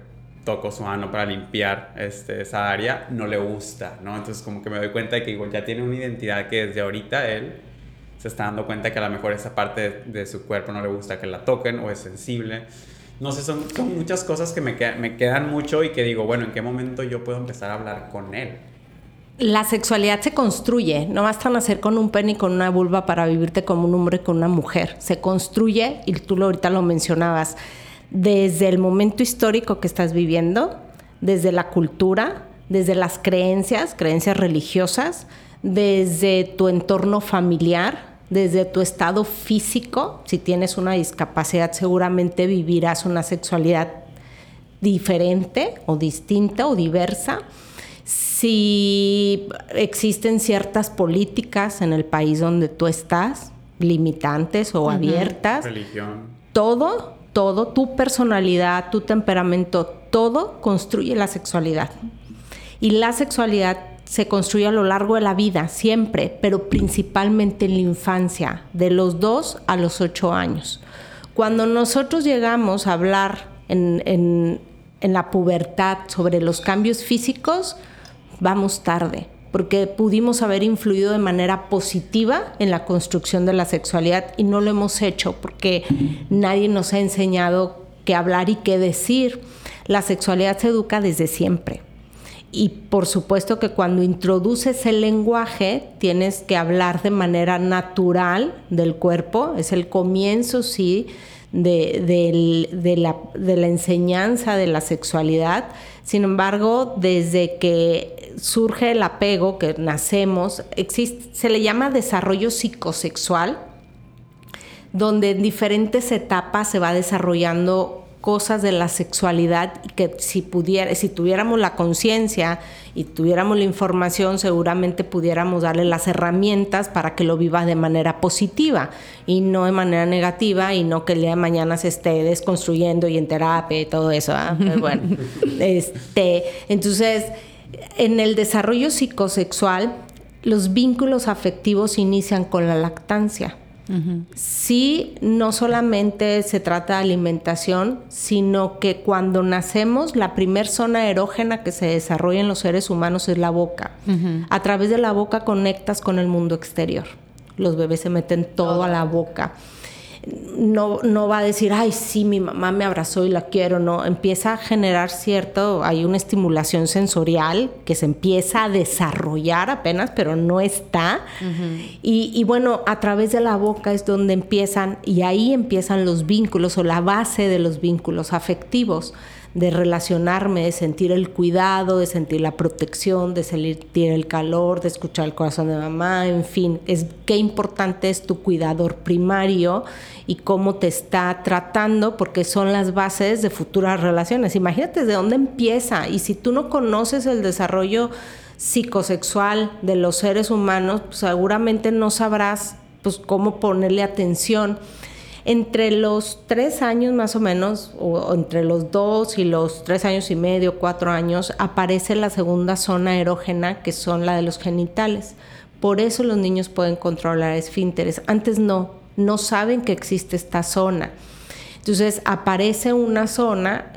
toco su mano para limpiar este, esa área, no le gusta, ¿no? Entonces como que me doy cuenta de que igual ya tiene una identidad que desde ahorita él se está dando cuenta que a lo mejor esa parte de, su cuerpo no le gusta que la toquen o es sensible. No sé, son, son muchas cosas que me, me quedan mucho y que digo, bueno, ¿en qué momento yo puedo empezar a hablar con él? La sexualidad se construye, no basta nacer con un pene y con una vulva para vivirte como un hombre con una mujer. Se construye, y tú ahorita lo mencionabas, desde el momento histórico que estás viviendo, desde la cultura, desde las creencias, creencias religiosas, desde tu entorno familiar, desde tu estado físico, si tienes una discapacidad seguramente vivirás una sexualidad diferente o distinta o diversa. Si existen ciertas políticas en el país donde tú estás, limitantes o abiertas, religión, todo, todo, tu personalidad, tu temperamento, todo construye la sexualidad. Y la sexualidad se construye a lo largo de la vida, siempre, pero principalmente en la infancia, de los 2 a los 8 años. Cuando nosotros llegamos a hablar en, la pubertad sobre los cambios físicos, vamos tarde, porque pudimos haber influido de manera positiva en la construcción de la sexualidad y no lo hemos hecho porque nadie nos ha enseñado qué hablar y qué decir. La sexualidad se educa desde siempre y por supuesto que cuando introduces el lenguaje tienes que hablar de manera natural del cuerpo, es el comienzo, sí, de, la, de la enseñanza de la sexualidad. Sin embargo, desde que surge el apego, que nacemos, existe, se le llama desarrollo psicosexual, donde en diferentes etapas se va desarrollando cosas de la sexualidad que si pudiera, si tuviéramos la conciencia y tuviéramos la información, seguramente pudiéramos darle las herramientas para que lo viva de manera positiva y no de manera negativa y no que el día de mañana se esté desconstruyendo y en terapia y todo eso. ¿ah? bueno, este, entonces, en el desarrollo psicosexual, los vínculos afectivos inician con la lactancia. Sí, no solamente se trata de alimentación, sino que cuando nacemos, la primer zona erógena que se desarrolla en los seres humanos es la boca. A través de la boca conectas con el mundo exterior. Los bebés se meten todo a la boca no, no va a decir, ay, sí, mi mamá me abrazó y la quiero, no, empieza a generar cierto, hay una estimulación sensorial que se empieza a desarrollar apenas, pero no está. y, y, bueno, a través de la boca es donde empiezan, y ahí empiezan los vínculos o la base de los vínculos afectivos de relacionarme, de sentir el cuidado, de sentir la protección, de sentir el calor, de escuchar el corazón de mamá, en fin, es qué importante es tu cuidador primario y cómo te está tratando, porque son las bases de futuras relaciones. Imagínate de dónde empieza y si tú no conoces el desarrollo psicosexual de los seres humanos, pues seguramente no sabrás pues cómo ponerle atención entre los tres años más o menos, o, entre los dos y los tres años y medio, cuatro años, aparece la segunda zona erógena, que son la de los genitales. Por eso los niños pueden controlar esfínteres. Antes no, no saben que existe esta zona. Entonces aparece una zona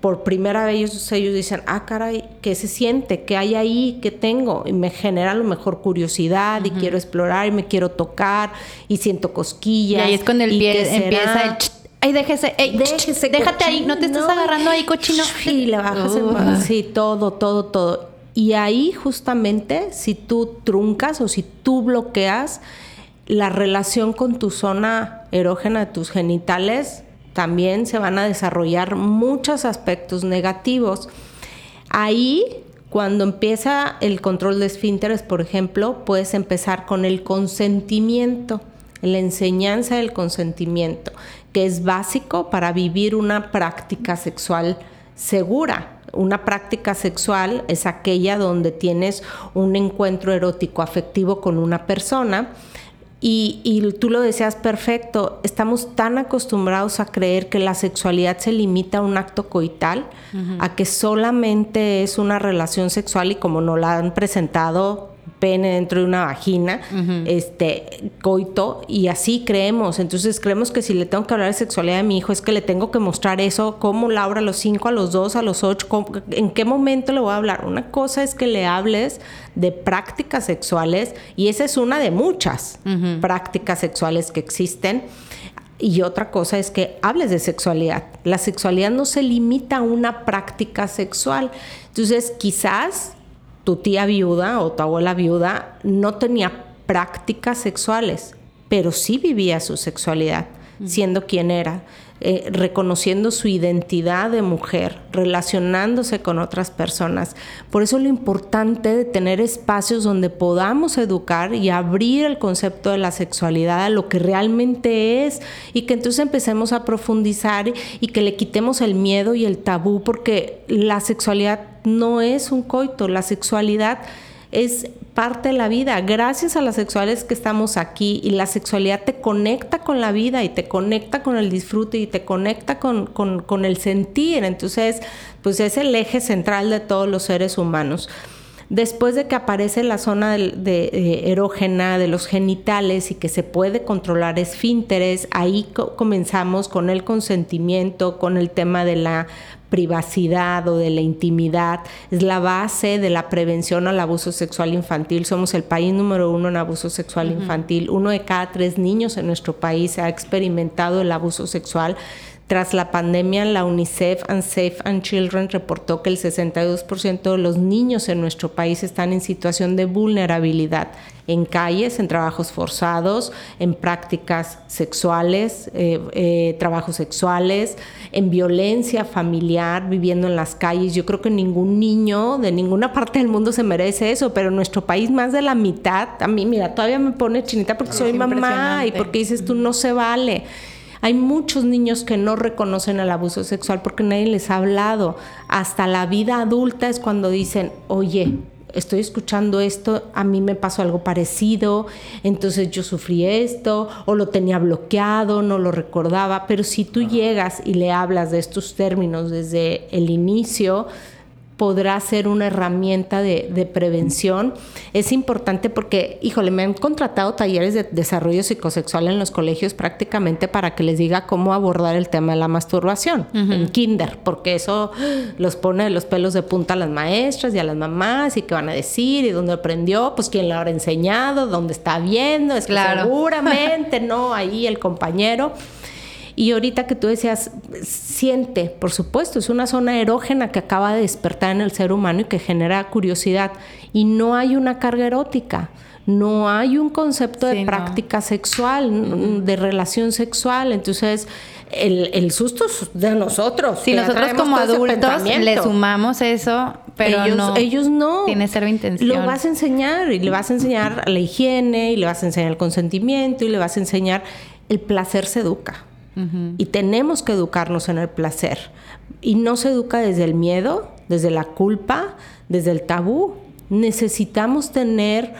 por primera vez ellos, ellos dicen, ah, caray, ¿qué se siente? ¿Qué hay ahí? ¿Qué tengo? Y me genera a lo mejor curiosidad y quiero explorar y me quiero tocar y siento cosquillas. Y ahí es cuando el pie empieza el... Ay, déjese, ey, déjese, déjate ahí, no te estás agarrando ahí, cochino. Y le bajas el... Sí, todo, todo, todo. Y ahí justamente, si tú truncas o si tú bloqueas la relación con tu zona erógena de tus genitales, también se van a desarrollar muchos aspectos negativos. Ahí, cuando empieza el control de esfínteres, por ejemplo, puedes empezar con el consentimiento, la enseñanza del consentimiento, que es básico para vivir una práctica sexual segura. Una práctica sexual es aquella donde tienes un encuentro erótico afectivo con una persona y, tú lo decías perfecto, estamos tan acostumbrados a creer que la sexualidad se limita a un acto coital, a que solamente es una relación sexual y como nos la han presentado pene dentro de una vagina, este, coito, y así creemos. Entonces creemos que si le tengo que hablar de sexualidad a mi hijo, es que le tengo que mostrar eso, como Laura a los 5, a los 2, a los 8, en qué momento le voy a hablar. Una cosa es que le hables de prácticas sexuales, y esa es una de muchas prácticas sexuales que existen. Y otra cosa es que hables de sexualidad. La sexualidad no se limita a una práctica sexual. Entonces, quizás tu tía viuda o tu abuela viuda no tenía prácticas sexuales, pero sí vivía su sexualidad, siendo quien era. Eh, reconociendo su identidad de mujer, relacionándose con otras personas. Por eso lo importante de tener espacios donde podamos educar y abrir el concepto de la sexualidad a lo que realmente es y que entonces empecemos a profundizar y que le quitemos el miedo y el tabú porque la sexualidad no es un coito, la sexualidad es parte de la vida. Gracias a las sexuales que estamos aquí y la sexualidad te conecta con la vida y te conecta con el disfrute y te conecta con, el sentir. Entonces, pues es el eje central de todos los seres humanos. Después de que aparece la zona de, eh, erógena de los genitales y que se puede controlar esfínteres, ahí comenzamos con el consentimiento, con el tema de la privacidad o de la intimidad, es la base de la prevención al abuso sexual infantil. Somos el país número uno en abuso sexual infantil. Uno de cada tres niños en nuestro país ha experimentado el abuso sexual Tras la pandemia, la UNICEF and Safe and Children reportó que el 62% de los niños en nuestro país están en situación de vulnerabilidad en calles, en trabajos forzados, en prácticas sexuales, eh, eh, trabajos sexuales, en violencia familiar, viviendo en las calles. Yo creo que ningún niño de ninguna parte del mundo se merece eso, pero en nuestro país más de la mitad, a mí, mira, todavía me pone chinita porque soy mamá y porque dices tú no se vale. Hay muchos niños que no reconocen el abuso sexual porque nadie les ha hablado. Hasta la vida adulta es cuando dicen, oye, estoy escuchando esto, a mí me pasó algo parecido, entonces yo sufrí esto, o lo tenía bloqueado, no lo recordaba, pero si tú llegas y le hablas de estos términos desde el inicio, podrá ser una herramienta de, prevención. Es importante porque, híjole, me han contratado talleres de desarrollo psicosexual en los colegios prácticamente para que les diga cómo abordar el tema de la masturbación en kinder, porque eso los pone de los pelos de punta a las maestras y a las mamás y qué van a decir y dónde aprendió, pues quién le habrá enseñado, dónde está viendo, es que seguramente no, ahí el compañero. Y ahorita que tú decías, siente, por supuesto, es una zona erógena que acaba de despertar en el ser humano y que genera curiosidad. Y no hay una carga erótica no hay un concepto de práctica sexual, de relación sexual. Entonces, el, susto es de nosotros. Si nosotros como adultos le sumamos eso, pero ellos no, ellos no. Tiene cero intención. Lo vas a enseñar y le vas a enseñar la higiene y le vas a enseñar el consentimiento y le vas a enseñar el placer se educa. Y tenemos que educarnos en el placer. Y no se educa desde el miedo, desde la culpa, desde el tabú. Necesitamos tener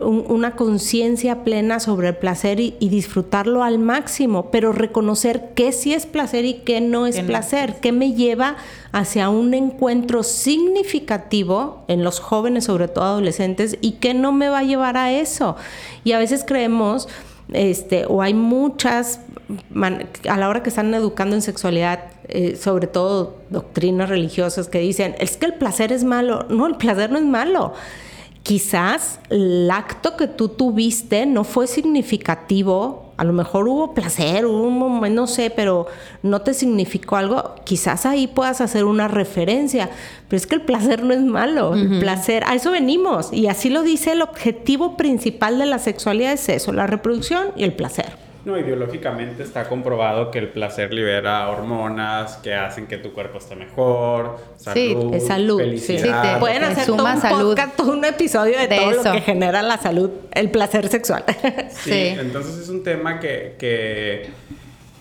una conciencia plena sobre el placer y, disfrutarlo al máximo, pero reconocer qué sí es placer y qué no es placer, qué me lleva hacia un encuentro significativo en los jóvenes, sobre todo adolescentes, y qué no me va a llevar a eso. Y a veces creemos este, o hay muchas, a la hora que están educando en sexualidad, eh, sobre todo doctrinas religiosas que dicen, es que el placer es malo. No, el placer no es malo. Quizás el acto que tú tuviste no fue significativo a lo mejor hubo placer, hubo un momento, no sé, pero no te significó algo, quizás ahí puedas hacer una referencia, pero es que el placer no es malo, el placer, a eso venimos, y así lo dice el objetivo principal de la sexualidad es eso, la reproducción y el placer. No, ideológicamente está comprobado que el placer libera hormonas que hacen que tu cuerpo esté mejor, salud, sí, salud. Felicidad. Sí, te, Pueden hacer todo un, Podcast, todo un episodio de, todo lo que genera la salud, el placer sexual. Sí, entonces es un tema que, que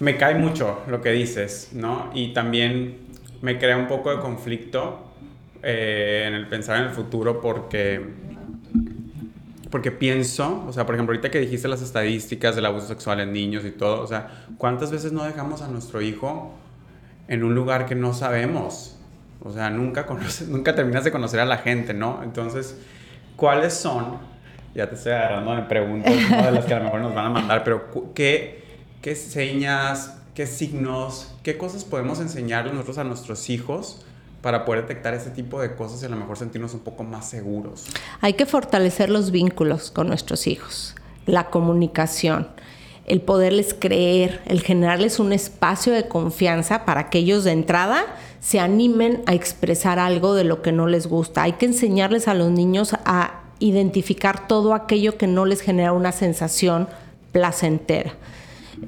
me cae mucho lo que dices, ¿no? Y también me crea un poco de conflicto eh, en el pensar en el futuro porque porque pienso, o sea, por ejemplo, ahorita que dijiste las estadísticas del abuso sexual en niños y todo, o sea, ¿cuántas veces no dejamos a nuestro hijo en un lugar que no sabemos? O sea, nunca, conoces, nunca terminas de conocer a la gente, ¿no? Entonces, ¿cuáles son? Ya te estoy agarrando de preguntas, ¿no? de las que a lo mejor nos van a mandar, pero ¿qué, qué señas, qué signos, qué cosas podemos enseñarle nosotros a nuestros hijos? Para poder detectar ese tipo de cosas y a lo mejor sentirnos un poco más seguros. Hay que fortalecer los vínculos con nuestros hijos, la comunicación, el poderles creer, el generarles un espacio de confianza para que ellos de entrada se animen a expresar algo de lo que no les gusta. Hay que enseñarles a los niños a identificar todo aquello que no les genera una sensación placentera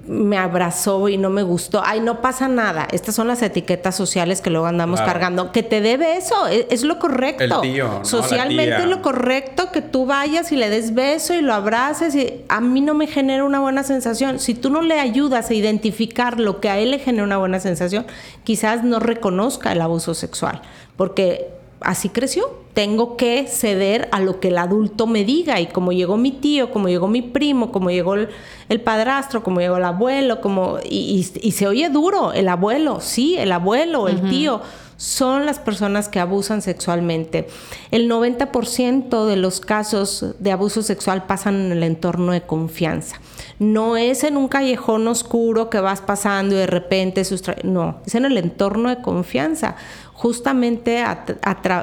me abrazó y no me gustó. Ay, no pasa nada. Estas son las etiquetas sociales que luego andamos cargando. Que te debe eso, e, es, lo correcto. El tío, Socialmente es lo correcto que tú vayas y le des beso y lo abraces. Y a mí no me genera una buena sensación. Si tú no le ayudas a identificar lo que a él le genera una buena sensación, quizás no reconozca el abuso sexual. Porque así creció. Tengo que ceder a lo que el adulto me diga. Y como llegó mi tío, como llegó mi primo, como llegó el, padrastro, como llegó el abuelo, como. Y, se oye duro, el abuelo, sí, el abuelo, el tío. Son las personas que abusan sexualmente. El 90% de los casos de abuso sexual pasan en el entorno de confianza. No es en un callejón oscuro que vas pasando y de repente. No, es en el entorno de confianza justamente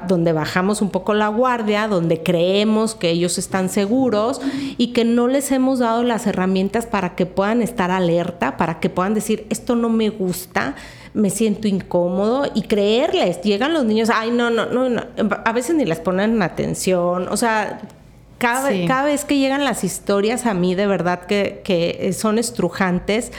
donde bajamos un poco la guardia, donde creemos que ellos están seguros y que no les hemos dado las herramientas para que puedan estar alerta, para que puedan decir, esto no me gusta, me siento incómodo y creerles. Llegan los niños, ay, no, no, no, no. a veces ni les ponen atención, o sea... Cada, cada vez que llegan las historias a mí, de verdad que, que son estrujantes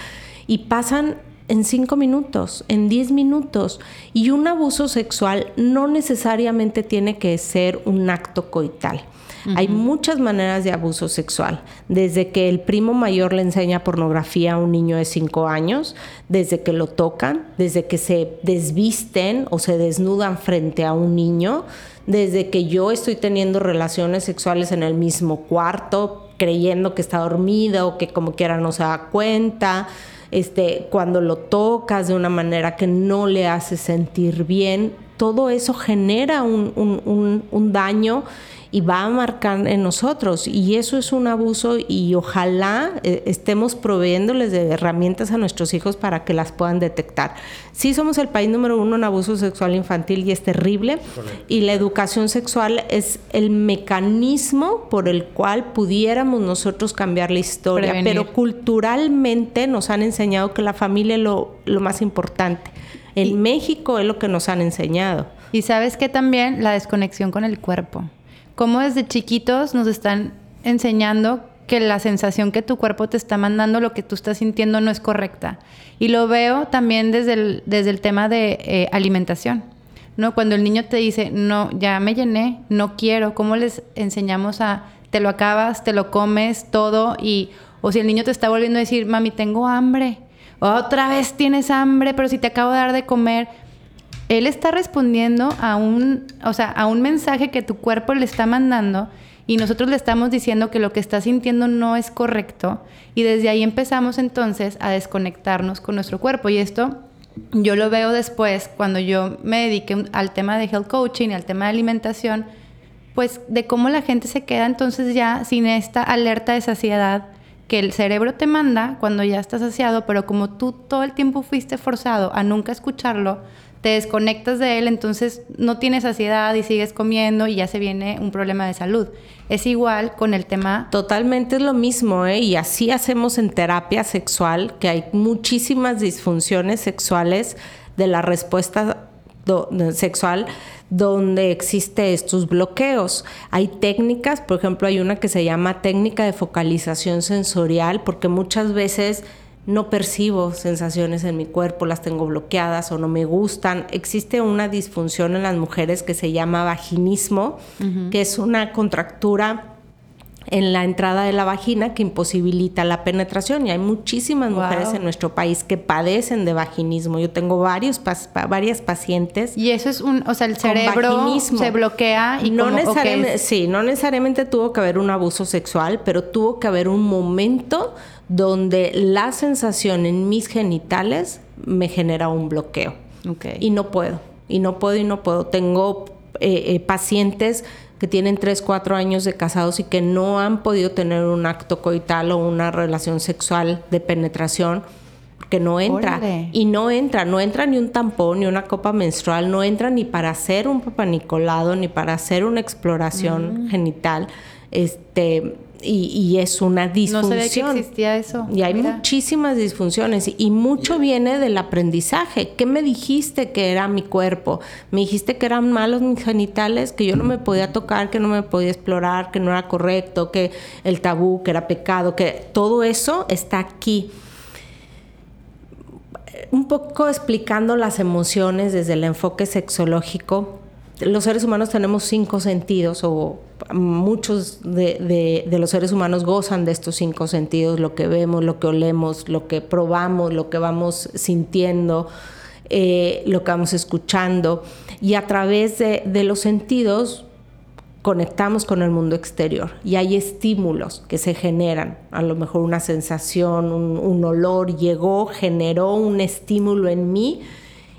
y pasan en cinco minutos, en diez minutos. Y un abuso sexual no necesariamente tiene que ser un acto coital. Hay muchas maneras de abuso sexual, desde que el primo mayor le enseña pornografía a un niño de cinco años, desde que lo tocan, desde que se desvisten o se desnudan frente a un niño, desde que yo estoy teniendo relaciones sexuales en el mismo cuarto, creyendo que está dormida o que como quiera no se da cuenta este, cuando lo tocas de una manera que no le hace sentir bien, todo eso genera un, un, un daño y va a marcar en nosotros. Y eso es un abuso y ojalá eh, estemos proveyéndoles de herramientas a nuestros hijos para que las puedan detectar. Sí somos el país número uno en abuso sexual infantil y es terrible. Y la educación sexual es el mecanismo por el cual pudiéramos nosotros cambiar la historia. Pero culturalmente nos han enseñado que la familia es lo, lo más importante. En México es lo que nos han enseñado. Y sabes que también la desconexión con el cuerpo cómo desde chiquitos nos están enseñando que la sensación que tu cuerpo te está mandando, lo que tú estás sintiendo no es correcta. Y lo veo también desde el, desde el tema de eh, alimentación. ¿no? Cuando el niño te dice, no, ya me llené, no quiero, ¿cómo les enseñamos a, te lo acabas, te lo comes todo? Y, o si el niño te está volviendo a decir, mami, tengo hambre, otra vez tienes hambre, pero si te acabo de dar de comer, él está respondiendo a un, o sea, a un mensaje que tu cuerpo le está mandando y nosotros le estamos diciendo que lo que está sintiendo no es correcto y desde ahí empezamos entonces a desconectarnos con nuestro cuerpo. Y esto yo lo veo después cuando yo me dediqué al tema de health coaching al tema de alimentación, pues de cómo la gente se queda entonces ya sin esta alerta de saciedad que el cerebro te manda cuando ya estás saciado, pero como tú todo el tiempo fuiste forzado a nunca escucharlo, te desconectas de él, entonces no tienes saciedad y sigues comiendo y ya se viene un problema de salud. Es igual con el tema... Totalmente es lo mismo, ¿eh? Y así hacemos en terapia sexual, que hay muchísimas disfunciones sexuales de la respuesta sexual donde existe estos bloqueos. Hay técnicas, por ejemplo, hay una que se llama técnica de focalización sensorial, porque muchas veces no percibo sensaciones en mi cuerpo, las tengo bloqueadas o no me gustan. Existe una disfunción en las mujeres que se llama vaginismo, que es una contractura en la entrada de la vagina que imposibilita la penetración y hay muchísimas mujeres en nuestro país que padecen de vaginismo. Yo tengo varios varias pacientes. Y eso es un, o sea, el cerebro se bloquea y no necesariamente, sí, no necesariamente tuvo que haber un abuso sexual, pero tuvo que haber un momento donde la sensación en mis genitales me genera un bloqueo. Y no puedo, y no puedo, y no puedo. Tengo eh, eh, pacientes que tienen 3, 4 años de casados y que no han podido tener un acto coital o una relación sexual de penetración que no entra y no entra, no entra ni un tampón ni una copa menstrual, no entra ni para hacer un papanicolado ni para hacer una exploración mm. genital. Este, y, es una disfunción. No sabía que existía eso. Y hay muchísimas disfunciones y mucho viene del aprendizaje. ¿Qué me dijiste que era mi cuerpo? Me dijiste que eran malos mis genitales, que yo no me podía tocar, que no me podía explorar, que no era correcto, que el tabú, que era pecado, que todo eso está aquí. Un poco explicando las emociones desde el enfoque sexológico los seres humanos tenemos cinco sentidos o muchos de, los seres humanos gozan de estos cinco sentidos, lo que vemos, lo que olemos, lo que probamos, lo que vamos sintiendo, eh, lo que vamos escuchando. Y a través de, los sentidos conectamos con el mundo exterior y hay estímulos que se generan, a lo mejor una sensación, un olor llegó, generó un estímulo en mí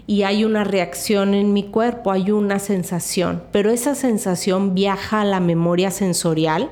y hay una reacción en mi cuerpo, hay una sensación, pero esa sensación viaja a la memoria sensorial,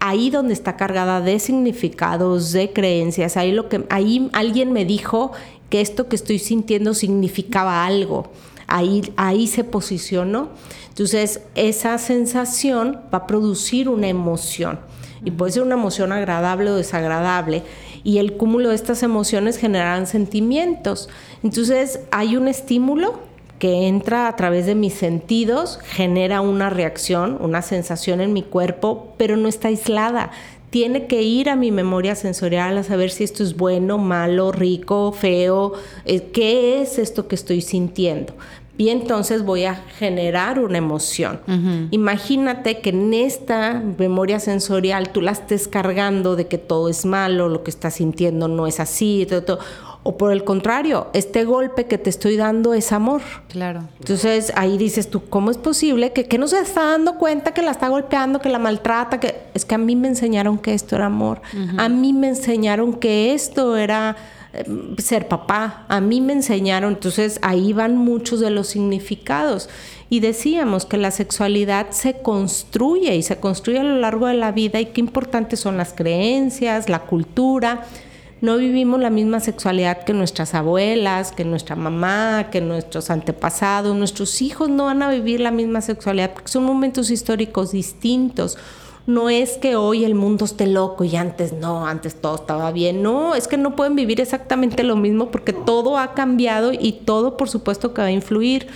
ahí donde está cargada de significados, de creencias, ahí lo que ahí alguien me dijo que esto que estoy sintiendo significaba algo. ahí, ahí se posicionó. Entonces, esa sensación va a producir una emoción. Y puede ser una emoción agradable o desagradable. Y el cúmulo de estas emociones generan sentimientos. Entonces, hay un estímulo que entra a través de mis sentidos, genera una reacción, una sensación en mi cuerpo, pero no está aislada. Tiene que ir a mi memoria sensorial a saber si esto es bueno, malo, rico, feo, eh, qué es esto que estoy sintiendo y entonces voy a generar una emoción. Imagínate que en esta memoria sensorial tú la estés cargando de que todo es malo, lo que estás sintiendo no es así, todo, o por el contrario, este golpe que te estoy dando es amor. Claro. Entonces ahí dices tú, ¿cómo es posible que, que no se está dando cuenta que la está golpeando, que la maltrata? Que es que a mí me enseñaron que esto era amor. A mí me enseñaron que esto era eh, ser papá. A mí me enseñaron, entonces ahí van muchos de los significados. Y decíamos que la sexualidad se construye y se construye a lo largo de la vida y qué importantes son las creencias, la cultura no vivimos la misma sexualidad que nuestras abuelas, que nuestra mamá, que nuestros antepasados. Nuestros hijos no van a vivir la misma sexualidad porque son momentos históricos distintos. No es que hoy el mundo esté loco y antes no, antes todo estaba bien. No, es que no pueden vivir exactamente lo mismo porque todo ha cambiado y todo por supuesto que va a influir.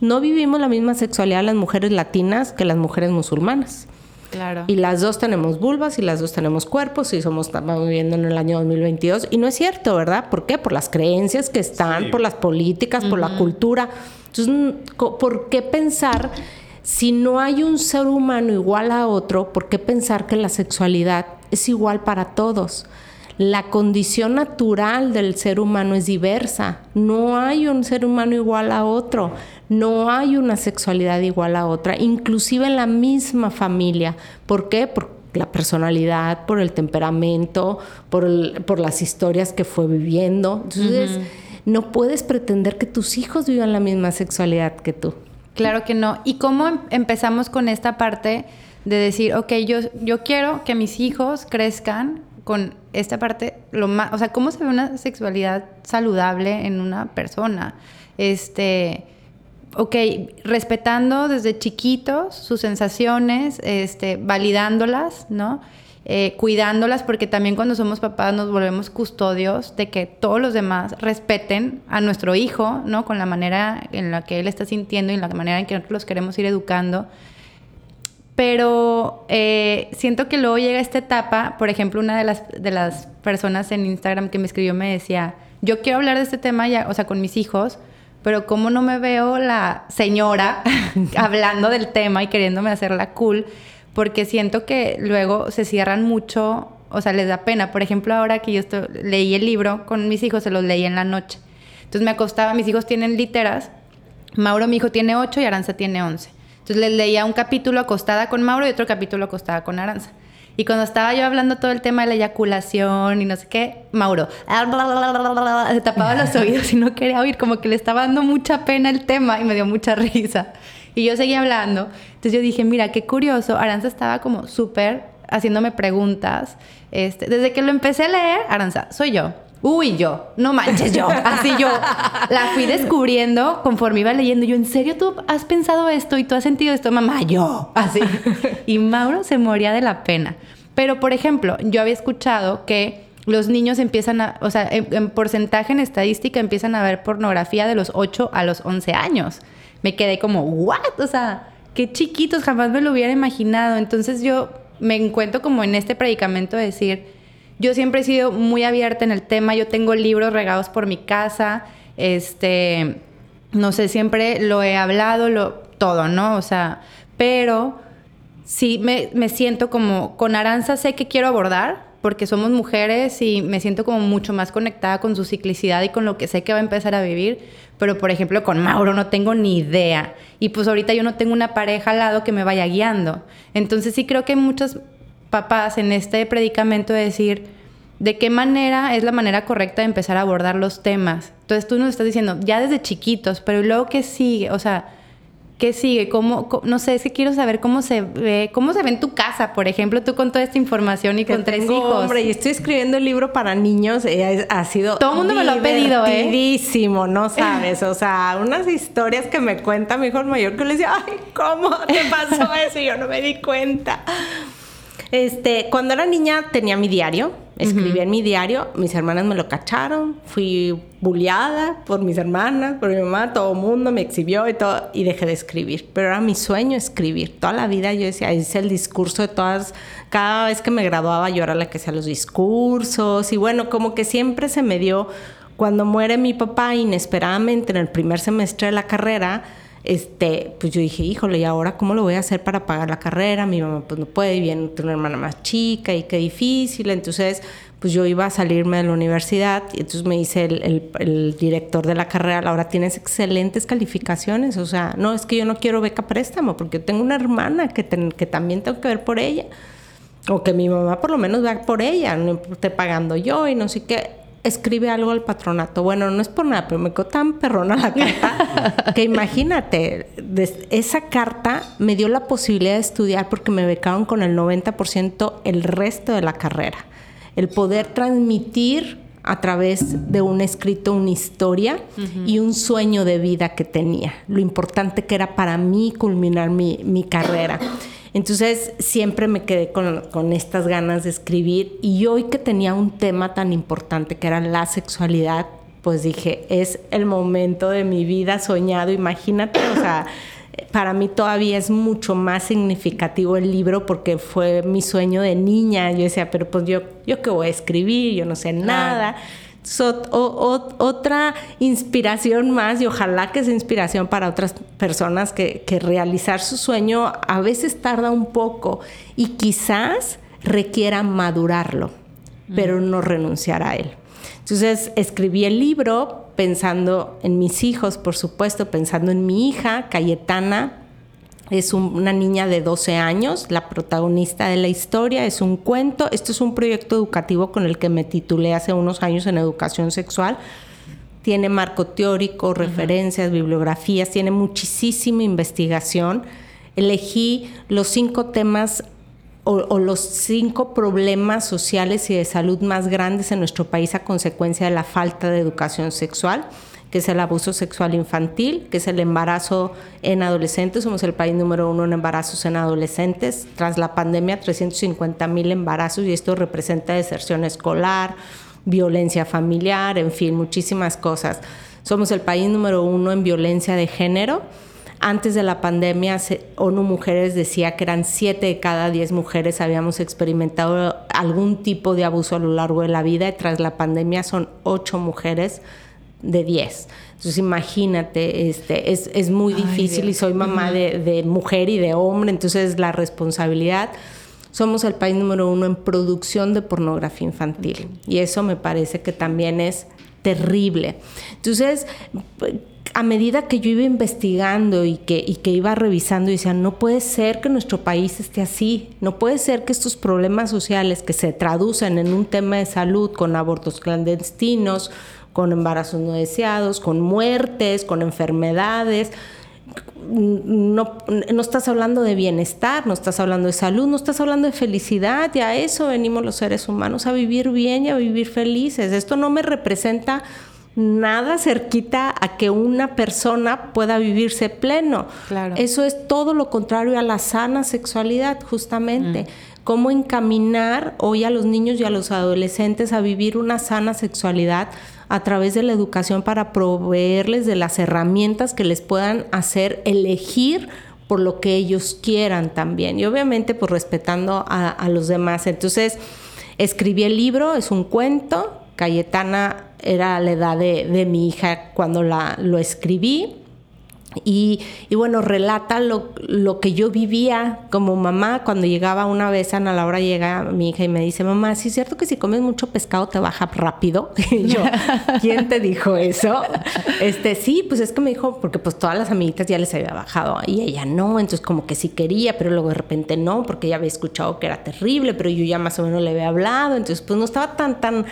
No vivimos la misma sexualidad las mujeres latinas que las mujeres musulmanas. Claro. Y las dos tenemos vulvas y las dos tenemos cuerpos y somos, estamos viviendo en el año 2022. Y no es cierto, ¿verdad? ¿Por qué? Por las creencias que están, por las políticas, por la cultura. Entonces, ¿por qué pensar, si no hay un ser humano igual a otro, por qué pensar que la sexualidad es igual para todos? La condición natural del ser humano es diversa. No hay un ser humano igual a otro. No hay una sexualidad igual a otra, inclusive en la misma familia. ¿Por qué? Por la personalidad, por el temperamento, por, por las historias que fue viviendo. Entonces, no puedes pretender que tus hijos vivan la misma sexualidad que tú. Claro que no. ¿Y cómo em-, empezamos con esta parte de decir, ok, yo, yo quiero que mis hijos crezcan con esta parte, lo más, o sea, cómo se ve una sexualidad saludable en una persona. Este, ok, respetando desde chiquitos sus sensaciones, este, validándolas, ¿no? Eh, cuidándolas, porque también cuando somos papás nos volvemos custodios de que todos los demás respeten a nuestro hijo, ¿no? Con la manera en la que él está sintiendo y la manera en que nosotros los queremos ir educando pero eh, siento que luego llega esta etapa, por ejemplo, una de las, de las personas en Instagram que me escribió me decía, yo quiero hablar de este tema ya, o sea, con mis hijos, pero como no me veo la señora hablando del tema y queriéndome hacerla cool, porque siento que luego se cierran mucho, o sea, les da pena. Por ejemplo, ahora que yo leí el libro con mis hijos, se los leí en la noche. Entonces me acostaba, mis hijos tienen literas, Mauro, mi hijo, tiene 8 y Aranza tiene 11. Entonces leía un capítulo acostada con Mauro y otro capítulo acostada con Aranza. Y cuando estaba yo hablando todo el tema de la eyaculación y no sé qué, Mauro se tapaba los oídos y no quería oír, como que le estaba dando mucha pena el tema y me dio mucha risa. Y yo seguía hablando. Entonces yo dije, mira, qué curioso. Aranza estaba como súper haciéndome preguntas. Este, desde que lo empecé a leer, Aranza, soy yo. Uy, yo, no manches yo, así yo. La fui descubriendo conforme iba leyendo. Yo, ¿en serio tú has pensado esto y tú has sentido esto, mamá? Yo, así. Y Mauro se moría de la pena. Pero, por ejemplo, yo había escuchado que los niños empiezan a, o sea, en, porcentaje en estadística empiezan a ver pornografía de los 8 a los 11 años. Me quedé como, ¿what? O sea, qué chiquitos, jamás me lo hubiera imaginado. Entonces yo me encuentro como en este predicamento de decir, yo siempre he sido muy abierta en el tema, yo tengo libros regados por mi casa, este, no sé, siempre lo he hablado, lo, todo, ¿no? O sea, pero sí me, me siento como, con Aranza sé que quiero abordar, porque somos mujeres y me siento como mucho más conectada con su ciclicidad y con lo que sé que va a empezar a vivir. Pero, por ejemplo, con Mauro no tengo ni idea. Y pues ahorita yo no tengo una pareja al lado que me vaya guiando. Entonces sí creo que hay muchos papás en este predicamento de decir de qué manera es la manera correcta de empezar a abordar los temas. Entonces tú nos estás diciendo, ya desde chiquitos, pero luego qué sigue, o sea, ¿Qué sigue? ¿Cómo, no sé, si quiero saber cómo se ve, cómo se ve en tu casa, por ejemplo, tú con toda esta información y con tres hijos. Hombre, y estoy escribiendo el libro para niños, eh, ha sido Todo el mundo me lo ha pedido, ¿eh? no sabes, o sea, unas historias que me cuenta mi hijo mayor que le decía, "Ay, ¿cómo te pasó eso?" y yo no me di cuenta. Este, cuando era niña tenía mi diario, escribía en mi diario, mis hermanas me lo cacharon, fui bulliada por mis hermanas, por mi mamá, todo el mundo me exhibió y todo, y dejé de escribir. Pero era mi sueño escribir. Toda la vida yo decía, es el discurso de todas, cada vez que me graduaba yo era la que hacía los discursos, y bueno, como que siempre se me dio, cuando muere mi papá inesperadamente en el primer semestre de la carrera, este, pues yo dije, híjole, ¿y ahora cómo lo voy a hacer para pagar la carrera? Mi mamá pues no puede, viene una hermana más chica y qué difícil. Entonces, pues yo iba a salirme de la universidad y entonces me dice el, director de la carrera, ahora tienes excelentes calificaciones, o sea, no, es que yo no quiero beca préstamo porque yo tengo una hermana que, que también tengo que ver por ella. O que mi mamá por lo menos vea por ella, no esté pagando yo y no sé qué escribe algo al patronato. Bueno, no es por nada, pero me quedó tan perrona la carta que imagínate, esa carta me dio la posibilidad de estudiar porque me becaron con el 90% el resto de la carrera. El poder transmitir a través de un escrito una historia y un sueño de vida que tenía, lo importante que era para mí culminar mi, mi carrera. Entonces siempre me quedé con, estas ganas de escribir. Y hoy que tenía un tema tan importante que era la sexualidad, pues dije, es el momento de mi vida soñado, imagínate, o sea, para mí todavía es mucho más significativo el libro porque fue mi sueño de niña. Yo decía, pero pues yo, yo qué voy a escribir, yo no sé nada otra inspiración más y ojalá que sea inspiración para otras personas que, realizar su sueño a veces tarda un poco y quizás requiera madurarlo, pero no renunciar a él. Entonces escribí el libro pensando en mis hijos, por supuesto, pensando en mi hija, Cayetana, es una niña de 12 años, la protagonista de la historia, es un cuento. Esto es un proyecto educativo con el que me titulé hace unos años en educación sexual. Tiene marco teórico, referencias, bibliografías, tiene muchísima investigación. Elegí los cinco temas o, o, los cinco problemas sociales y de salud más grandes en nuestro país a consecuencia de la falta de educación sexual que es el abuso sexual infantil, que es el embarazo en adolescentes. Somos el país número uno en embarazos en adolescentes. Tras la pandemia, 350 mil embarazos y esto representa deserción escolar, violencia familiar, en fin, muchísimas cosas. Somos el país número uno en violencia de género. Antes de la pandemia, ONU Mujeres decía que eran siete de cada diez mujeres habíamos experimentado algún tipo de abuso a lo largo de la vida y tras la pandemia son ocho mujeres de 10. Entonces imagínate, este, es, es muy difícil y soy mamá de, de, mujer y de hombre, entonces la responsabilidad, somos el país número uno en producción de pornografía infantil y eso me parece que también es terrible. Entonces, a medida que yo iba investigando y que, y que iba revisando, y decía, no puede ser que nuestro país esté así, no puede ser que estos problemas sociales que se traducen en un tema de salud con abortos clandestinos, con embarazos no deseados, con muertes, con enfermedades. No, no, estás hablando de bienestar, no estás hablando de salud, no estás hablando de felicidad, y a eso venimos los seres humanos, a vivir bien y a vivir felices. Esto no me representa nada cerquita a que una persona pueda vivirse pleno. Claro. Eso es todo lo contrario a la sana sexualidad, justamente. Mm. Cómo encaminar hoy a los niños y a los adolescentes a vivir una sana sexualidad a través de la educación para proveerles de las herramientas que les puedan hacer elegir por lo que ellos quieran también. Y obviamente pues respetando a, los demás. Entonces escribí el libro, es un cuento. Cayetana era la edad de, de mi hija cuando la, lo escribí. Y, bueno, relata lo, que yo vivía como mamá cuando llegaba una vez, a la hora llega mi hija y me dice, mamá, ¿sí es cierto que si comes mucho pescado te baja rápido? Y yo, ¿quién te dijo eso? Este, sí, pues es que me dijo, porque pues todas las amiguitas ya les había bajado y ella no, entonces como que sí quería, pero luego de repente no, porque ya había escuchado que era terrible, pero yo ya más o menos le había hablado, entonces pues no estaba tan, tan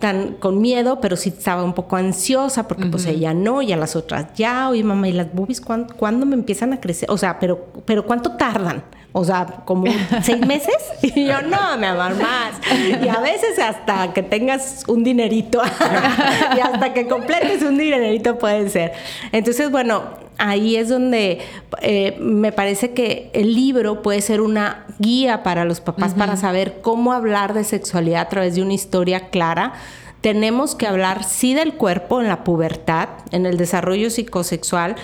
tan con miedo, pero sí estaba un poco ansiosa porque pues ella no y a las otras ya, oye mamá, ¿y las boobies ¿cuándo, me empiezan a crecer? O sea, pero, pero ¿cuánto tardan? O sea, como seis meses. Y yo, no, mi amor, más. Y a veces hasta que tengas un dinerito y hasta que completes un dinerito puede ser. Entonces, bueno, ahí es donde eh, me parece que el libro puede ser una guía para los papás para saber cómo hablar de sexualidad a través de una historia clara. Tenemos que hablar sí del cuerpo en la pubertad, en el desarrollo psicosexual,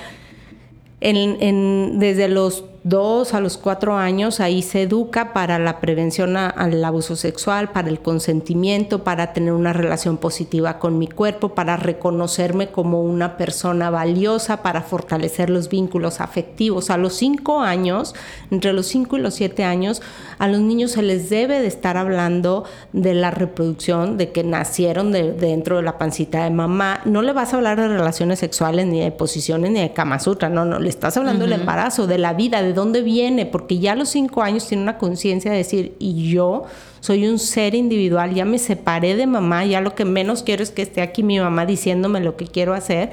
en, desde los dos a los cuatro años, ahí se educa para la prevención al abuso sexual, para el consentimiento, para tener una relación positiva con mi cuerpo, para reconocerme como una persona valiosa, para fortalecer los vínculos afectivos. A los cinco años, entre los cinco y los siete años, a los niños se les debe de estar hablando de la reproducción, de que nacieron dentro de la pancita de mamá. No le vas a hablar de relaciones sexuales, ni de posiciones, ni de Kama Sutra, no, no, le estás hablando del embarazo, de la vida, de dónde viene, porque ya a los cinco años tiene una conciencia de decir, y yo soy un ser individual, ya me separé de mamá, ya lo que menos quiero es que esté aquí mi mamá diciéndome lo que quiero hacer.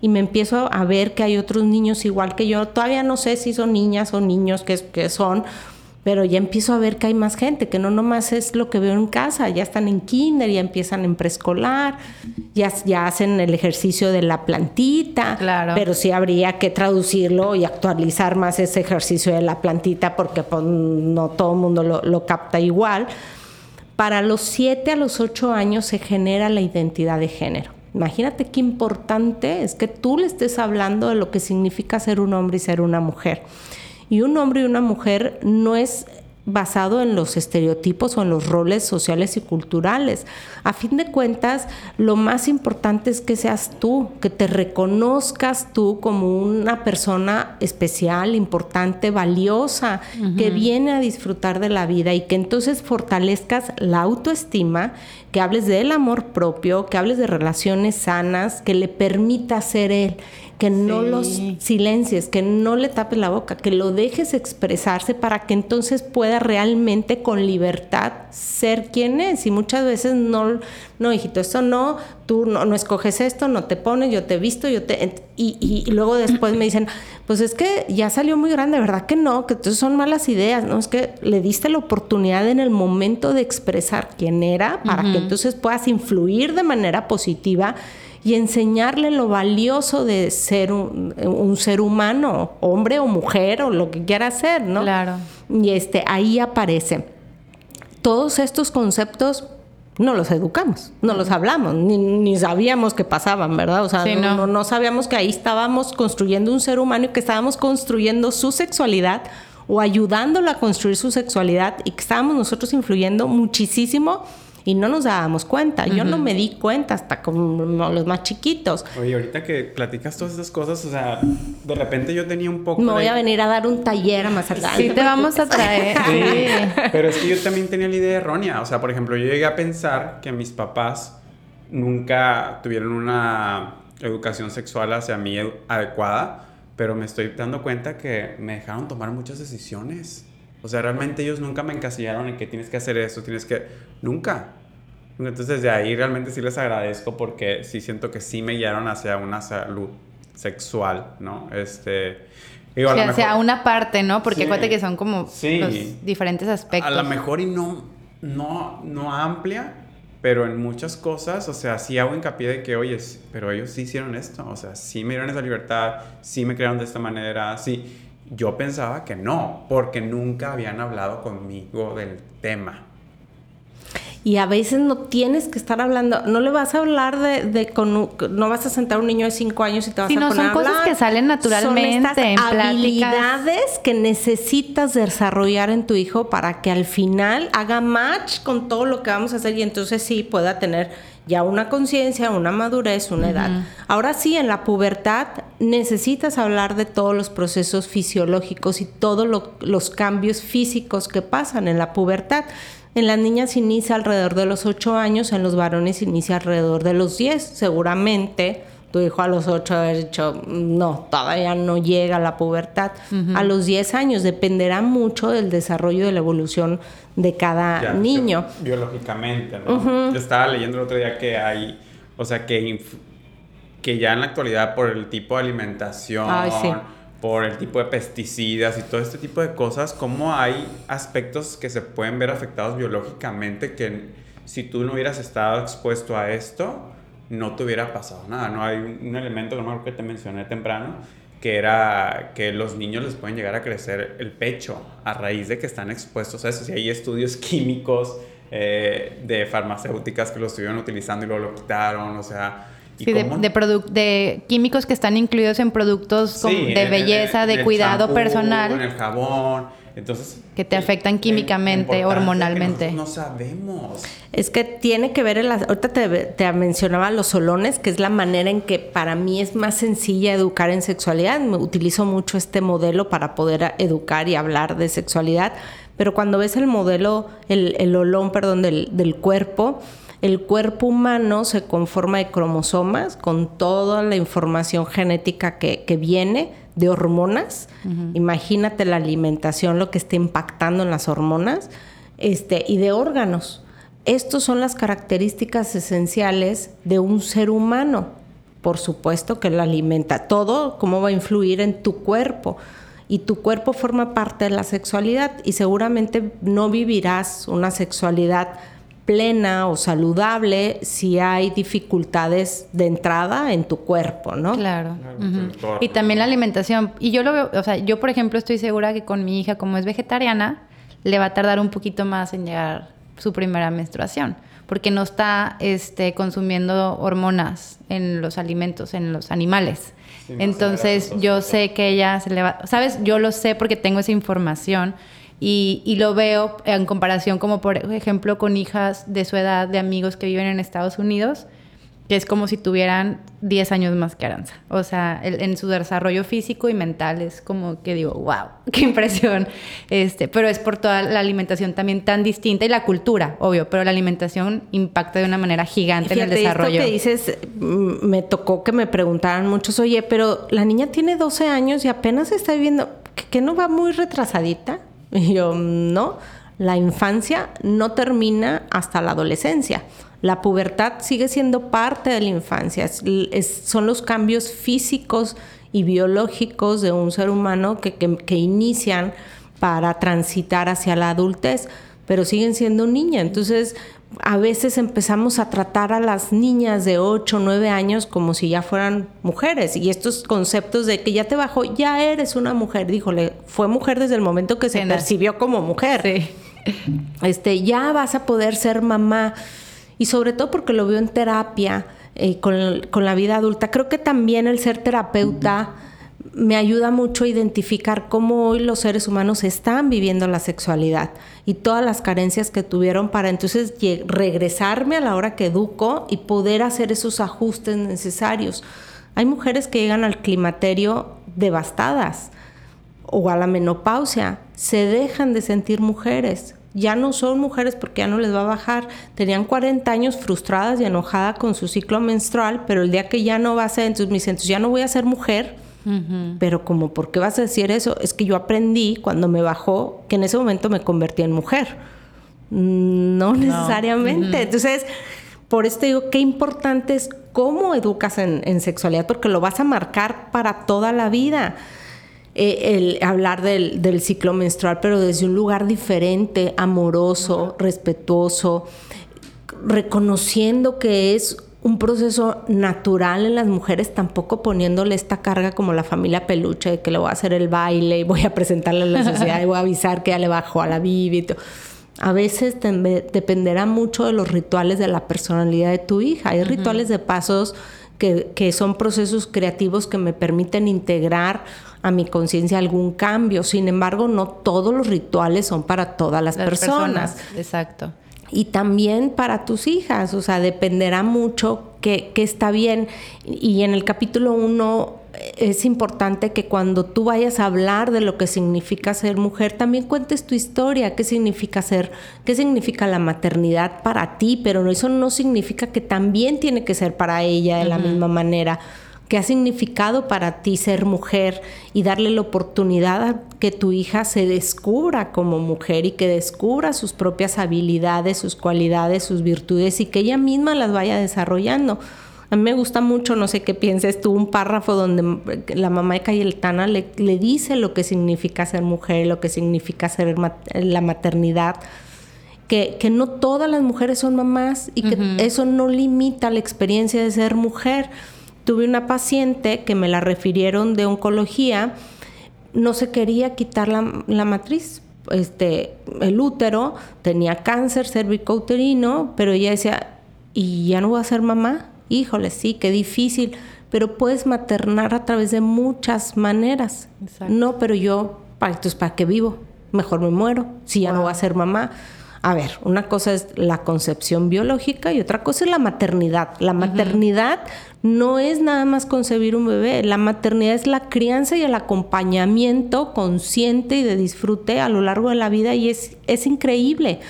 Y me empiezo a ver que hay otros niños igual que yo. Todavía no sé si son niñas o niños que, que son, pero ya empiezo a ver que hay más gente, que no nomás es lo que veo en casa, ya están en kinder, ya empiezan en preescolar, ya, ya hacen el ejercicio de la plantita, claro. pero sí habría que traducirlo y actualizar más ese ejercicio de la plantita porque pues, no todo el mundo lo, lo capta igual. Para los 7 a los 8 años se genera la identidad de género. Imagínate qué importante es que tú le estés hablando de lo que significa ser un hombre y ser una mujer. Y un hombre y una mujer no es basado en los estereotipos o en los roles sociales y culturales. A fin de cuentas, lo más importante es que seas tú, que te reconozcas tú como una persona especial, importante, valiosa, que viene a disfrutar de la vida y que entonces fortalezcas la autoestima, que hables del amor propio, que hables de relaciones sanas, que le permita ser él que no los silencies, que no le tapes la boca, que lo dejes expresarse para que entonces pueda realmente con libertad ser quien es. Y muchas veces no, no, hijito, esto no, tú no, no escoges esto, no te pones, yo te he visto, yo te... Y, y, luego después me dicen, pues es que ya salió muy grande, ¿verdad que no? Que entonces son malas ideas, ¿no? Es que le diste la oportunidad en el momento de expresar quién era para que entonces puedas influir de manera positiva y enseñarle lo valioso de ser un, ser humano, hombre o mujer o lo que quiera ser, ¿no? Claro. Y este, ahí aparece. Todos estos conceptos no los educamos, no los hablamos, ni, sabíamos que pasaban, ¿verdad? O sea, no. no sabíamos que ahí estábamos construyendo un ser humano y que estábamos construyendo su sexualidad o ayudándolo a construir su sexualidad y que estábamos nosotros influyendo muchísimo y no nos dábamos cuenta. Yo no me di cuenta hasta como los más chiquitos. Oye, ahorita que platicas todas esas cosas, o sea, de repente yo tenía un poco. Me voy a venir a dar un taller a más adelante. Sí, te vamos a traer. sí. Pero es que yo también tenía la idea errónea. O sea, por ejemplo, yo llegué a pensar que mis papás nunca tuvieron una educación sexual hacia mí adecuada, pero me estoy dando cuenta que me dejaron tomar muchas decisiones. O sea, realmente ellos nunca me encasillaron en que tienes que hacer eso, tienes que... Nunca. Entonces, de ahí realmente sí les agradezco porque sí siento que sí me guiaron hacia una salud sexual, ¿no? Este... Digo, hacia una parte, ¿no? Porque sí, que son como los diferentes aspectos. A lo mejor y no, no, no amplia, pero en muchas cosas, o sea, sí hago hincapié de que, oye, pero ellos sí hicieron esto, o sea, sí me dieron esa libertad, sí me crearon de esta manera, sí. Yo pensaba que no, porque nunca habían hablado conmigo del tema y a veces no tienes que estar hablando, no le vas a hablar de, de con no vas a sentar a un niño de 5 años y te vas a poner son a cosas que salen naturalmente son habilidades que necesitas desarrollar en tu hijo para que al final haga match con todo lo que vamos a hacer y entonces sí pueda tener ya una conciencia, una madurez, una edad. Ahora sí, en la pubertad necesitas hablar de todos los procesos fisiológicos y todos los cambios físicos que pasan en la pubertad. En las niñas inicia alrededor de los 8 años, en los varones inicia alrededor de los 10. Seguramente tu hijo a los 8 haber dicho, no, todavía no llega a la pubertad. A los 10 años dependerá mucho del desarrollo de la evolución de cada niño. Biológicamente, ¿no? Yo estaba leyendo el otro día que hay, o sea, que, que ya en la actualidad por el tipo de alimentación, por el tipo de pesticidas y todo este tipo de cosas, como hay aspectos que se pueden ver afectados biológicamente que si tú no hubieras estado expuesto a esto, no te hubiera pasado nada, ¿no? Hay un, elemento que no que te mencioné temprano, que era que los niños les pueden llegar a crecer el pecho a raíz de que están expuestos a eso. Si hay estudios químicos eh, de farmacéuticas que lo estuvieron utilizando y luego lo quitaron, o sea... Sí, de, de, de, químicos que están incluidos en productos de belleza, de cuidado personal. En el jabón. Entonces, que te afectan químicamente, hormonalmente. no sabemos. Es que tiene que ver, el, ahorita te, te, mencionaba los solones, que es la manera en que para mí es más sencilla educar en sexualidad. Me utilizo mucho este modelo para poder educar y hablar de sexualidad, pero cuando ves el modelo, el, el olón, perdón, del, del cuerpo, el cuerpo humano se conforma de cromosomas con toda la información genética que, que viene de hormonas. Imagínate la alimentación, lo que está impactando en las hormonas, este, y de órganos. Estas son las características esenciales de un ser humano. Por supuesto que la alimenta todo, cómo va a influir en tu cuerpo. Y tu cuerpo forma parte de la sexualidad y seguramente no vivirás una sexualidad plena o saludable si hay dificultades de entrada en tu cuerpo, ¿no? Claro. Y también la alimentación. Y yo lo veo, o sea, yo por ejemplo estoy segura que con mi hija, como es vegetariana, le va a tardar un poquito más en llegar su primera menstruación, porque no está este, consumiendo hormonas en los alimentos, en los animales. Entonces yo sé que ella se le va, ¿sabes? Yo lo sé porque tengo esa información y, lo veo en comparación como por ejemplo con hijas de su edad, de amigos que viven en Estados Unidos, que es como si tuvieran 10 años más que Aranza. O sea, en su desarrollo físico y mental es como que digo, wow, qué impresión. Este, pero es por toda la alimentación también tan distinta y la cultura, obvio, pero la alimentación impacta de una manera gigante en el desarrollo. Esto que dices, mm, me tocó que me preguntaran muchos, oye, pero la niña tiene 12 años y apenas está viviendo, ¿que no va muy retrasadita? Y yo, no, la infancia no termina hasta la adolescencia. La pubertad sigue siendo parte de la infancia. son los cambios físicos y biológicos de un ser humano que, que inician para transitar hacia la adultez, pero siguen siendo niña. Entonces, a veces empezamos a tratar a las niñas de 8 o 9 años como si ya fueran mujeres. Y estos conceptos de que ya te bajó, ya eres una mujer. Díjole, fue mujer desde el momento que se percibió como mujer. Este, ya vas a poder ser mamá. Y sobre todo porque lo veo en terapia, eh, con, con, la vida adulta. Creo que también el ser terapeuta me ayuda mucho a identificar cómo hoy los seres humanos están viviendo la sexualidad y todas las carencias que tuvieron para entonces regresarme a la hora que educo y poder hacer esos ajustes necesarios. Hay mujeres que llegan al climaterio devastadas o a la menopausia, se dejan de sentir mujeres. Ya no son mujeres porque ya no les va a bajar. Tenían 40 años frustradas y enojadas con su ciclo menstrual, pero el día que ya no va a ser, entonces me dicen, entonces ya no voy a ser mujer pero como, ¿por qué vas a decir eso? Es que yo aprendí cuando me bajó que en ese momento me convertí en mujer. No, necesariamente. Entonces, por esto digo, qué importante es cómo educas en, sexualidad, porque lo vas a marcar para toda la vida. Eh, el hablar del, del, ciclo menstrual, pero desde un lugar diferente, amoroso, respetuoso, reconociendo que es un proceso natural en las mujeres, tampoco poniéndole esta carga como la familia peluche, de que le voy a hacer el baile y voy a presentarle a la sociedad y voy a avisar que ya le bajó a la Bibi. A veces dependerá mucho de los rituales de la personalidad de tu hija. Hay rituales de pasos que, que, son procesos creativos que me permiten integrar a mi conciencia algún cambio. Sin embargo, no todos los rituales son para todas las, personas. Exacto y también para tus hijas, o sea, dependerá mucho que, está bien. Y en el capítulo 1 eh, es importante que cuando tú vayas a hablar de lo que significa ser mujer, también cuentes tu historia, qué significa ser, qué significa la maternidad para ti, pero eso no significa que también tiene que ser para ella de la misma manera ¿Qué ha significado para ti ser mujer y darle la oportunidad a que tu hija se descubra como mujer y que descubra sus propias habilidades, sus cualidades, sus virtudes y que ella misma las vaya desarrollando? A mí me gusta mucho, no sé qué pienses tú, un párrafo donde la mamá de Cayetana le, le dice lo que significa ser mujer, lo que significa ser la maternidad. Que, que, no todas las mujeres son mamás y que eso no limita la experiencia de ser mujer. Tuve una paciente que me la refirieron de oncología, no se quería quitar la, la matriz, este, el útero, tenía cáncer cervicouterino, pero ella decía, ¿y ya no voy a ser mamá? Híjole, sí, qué difícil, pero puedes maternar a través de muchas maneras. No, pero yo, entonces, ¿para qué vivo? Mejor me muero, si ya no voy a ser mamá. A ver, una cosa es la concepción biológica y otra cosa es la maternidad. La maternidad no es nada más concebir un bebé, la maternidad es la crianza y el acompañamiento consciente y de disfrute a lo largo de la vida y es, es increíble.